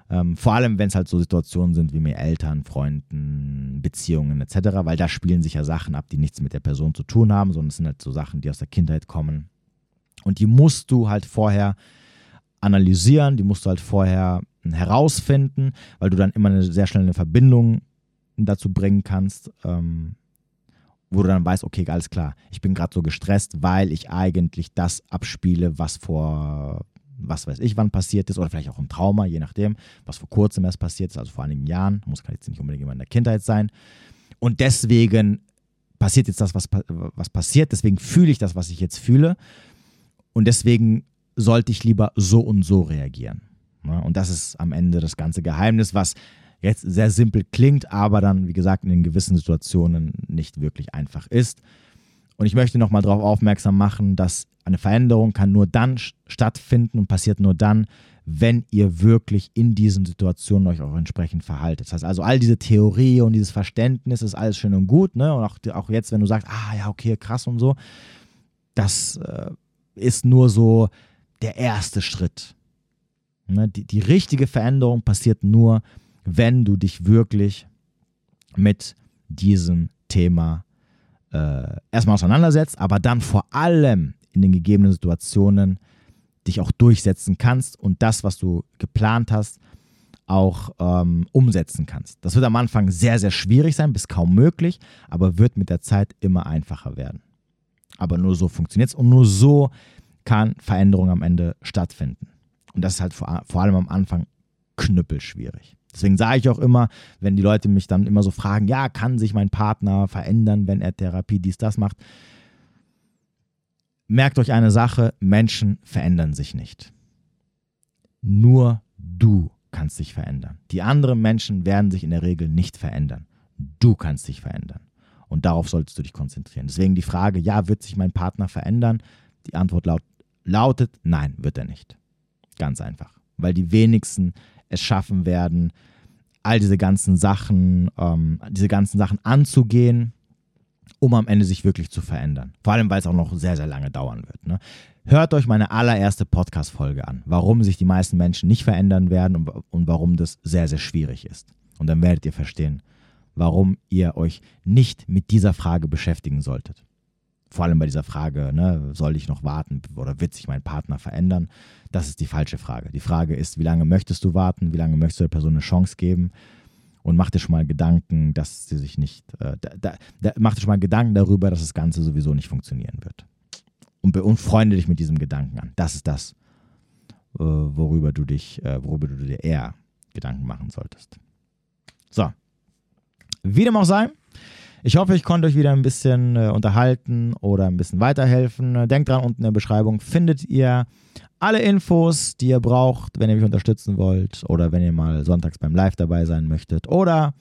Ähm, vor allem, wenn es halt so Situationen sind wie mit Eltern, Freunden, Beziehungen etc., weil da spielen sich ja Sachen ab, die nichts mit der Person zu tun haben, sondern es sind halt so Sachen, die aus der Kindheit kommen. Und die musst du halt vorher analysieren, die musst du halt vorher herausfinden, weil du dann immer eine sehr schnell eine Verbindung dazu bringen kannst, ähm, wo du dann weißt, okay, alles klar, ich bin gerade so gestresst, weil ich eigentlich das abspiele, was vor, was weiß ich, wann passiert ist, oder vielleicht auch ein Trauma, je nachdem, was vor kurzem erst passiert ist, also vor einigen Jahren, muss jetzt nicht unbedingt immer in der Kindheit sein. Und deswegen passiert jetzt das, was, was passiert, deswegen fühle ich das, was ich jetzt fühle. Und deswegen sollte ich lieber so und so reagieren. Und das ist am Ende das ganze Geheimnis, was jetzt sehr simpel klingt, aber dann, wie gesagt, in gewissen Situationen nicht wirklich einfach ist. Und ich möchte nochmal darauf aufmerksam machen, dass eine Veränderung kann nur dann stattfinden und passiert nur dann, wenn ihr wirklich in diesen Situationen euch auch entsprechend verhaltet. Das heißt also, all diese Theorie und dieses Verständnis ist alles schön und gut. Ne? Und auch, auch jetzt, wenn du sagst, ah ja, okay, krass und so, das äh, ist nur so der erste Schritt. Ne? Die, die richtige Veränderung passiert nur, wenn du dich wirklich mit diesem Thema äh, erstmal auseinandersetzt, aber dann vor allem in den gegebenen Situationen dich auch durchsetzen kannst und das, was du geplant hast, auch ähm, umsetzen kannst. Das wird am Anfang sehr, sehr schwierig sein, bis kaum möglich, aber wird mit der Zeit immer einfacher werden. Aber nur so funktioniert es und nur so kann Veränderung am Ende stattfinden. Und das ist halt vor, vor allem am Anfang knüppelschwierig. Deswegen sage ich auch immer, wenn die Leute mich dann immer so fragen, ja, kann sich mein Partner verändern, wenn er Therapie dies, das macht? Merkt euch eine Sache, Menschen verändern sich nicht. Nur du kannst dich verändern. Die anderen Menschen werden sich in der Regel nicht verändern. Du kannst dich verändern. Und darauf solltest du dich konzentrieren. Deswegen die Frage, ja, wird sich mein Partner verändern? Die Antwort laut, lautet, nein, wird er nicht. Ganz einfach. Weil die wenigsten es schaffen werden, all diese ganzen Sachen, ähm, diese ganzen Sachen anzugehen, um am Ende sich wirklich zu verändern. Vor allem, weil es auch noch sehr, sehr lange dauern wird. Ne? Hört euch meine allererste Podcast-Folge an, warum sich die meisten Menschen nicht verändern werden und, und warum das sehr, sehr schwierig ist. Und dann werdet ihr verstehen, warum ihr euch nicht mit dieser Frage beschäftigen solltet vor allem bei dieser Frage, ne, soll ich noch warten oder wird sich mein Partner verändern? Das ist die falsche Frage. Die Frage ist, wie lange möchtest du warten? Wie lange möchtest du der Person eine Chance geben? Und mach dir schon mal Gedanken, dass sie sich nicht, äh, da, da, mach dir schon mal Gedanken darüber, dass das Ganze sowieso nicht funktionieren wird. Und, und freunde dich mit diesem Gedanken an. Das ist das, äh, worüber du dich, äh, worüber du dir eher Gedanken machen solltest. So. Wie dem auch sei, ich hoffe, ich konnte euch wieder ein bisschen äh, unterhalten oder ein bisschen weiterhelfen. Denkt dran, unten in der Beschreibung findet ihr alle Infos, die ihr braucht, wenn ihr mich unterstützen wollt oder wenn ihr mal sonntags beim Live dabei sein möchtet oder,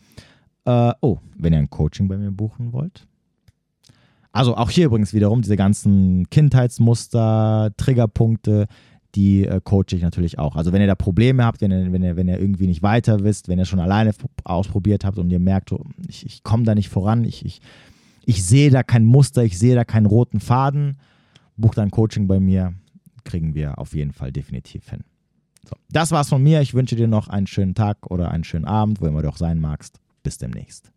äh, oh, wenn ihr ein Coaching bei mir buchen wollt. Also auch hier übrigens wiederum diese ganzen Kindheitsmuster, Triggerpunkte, die äh, coache ich natürlich auch. Also wenn ihr da Probleme habt, wenn ihr, wenn ihr, wenn ihr irgendwie nicht weiter wisst, wenn ihr schon alleine ausprobiert habt und ihr merkt, oh, ich, ich komme da nicht voran, ich, ich, ich sehe da kein Muster, ich sehe da keinen roten Faden, bucht ein Coaching bei mir, kriegen wir auf jeden Fall definitiv hin. So, das war's von mir. Ich wünsche dir noch einen schönen Tag oder einen schönen Abend, wo immer du auch sein magst. Bis demnächst.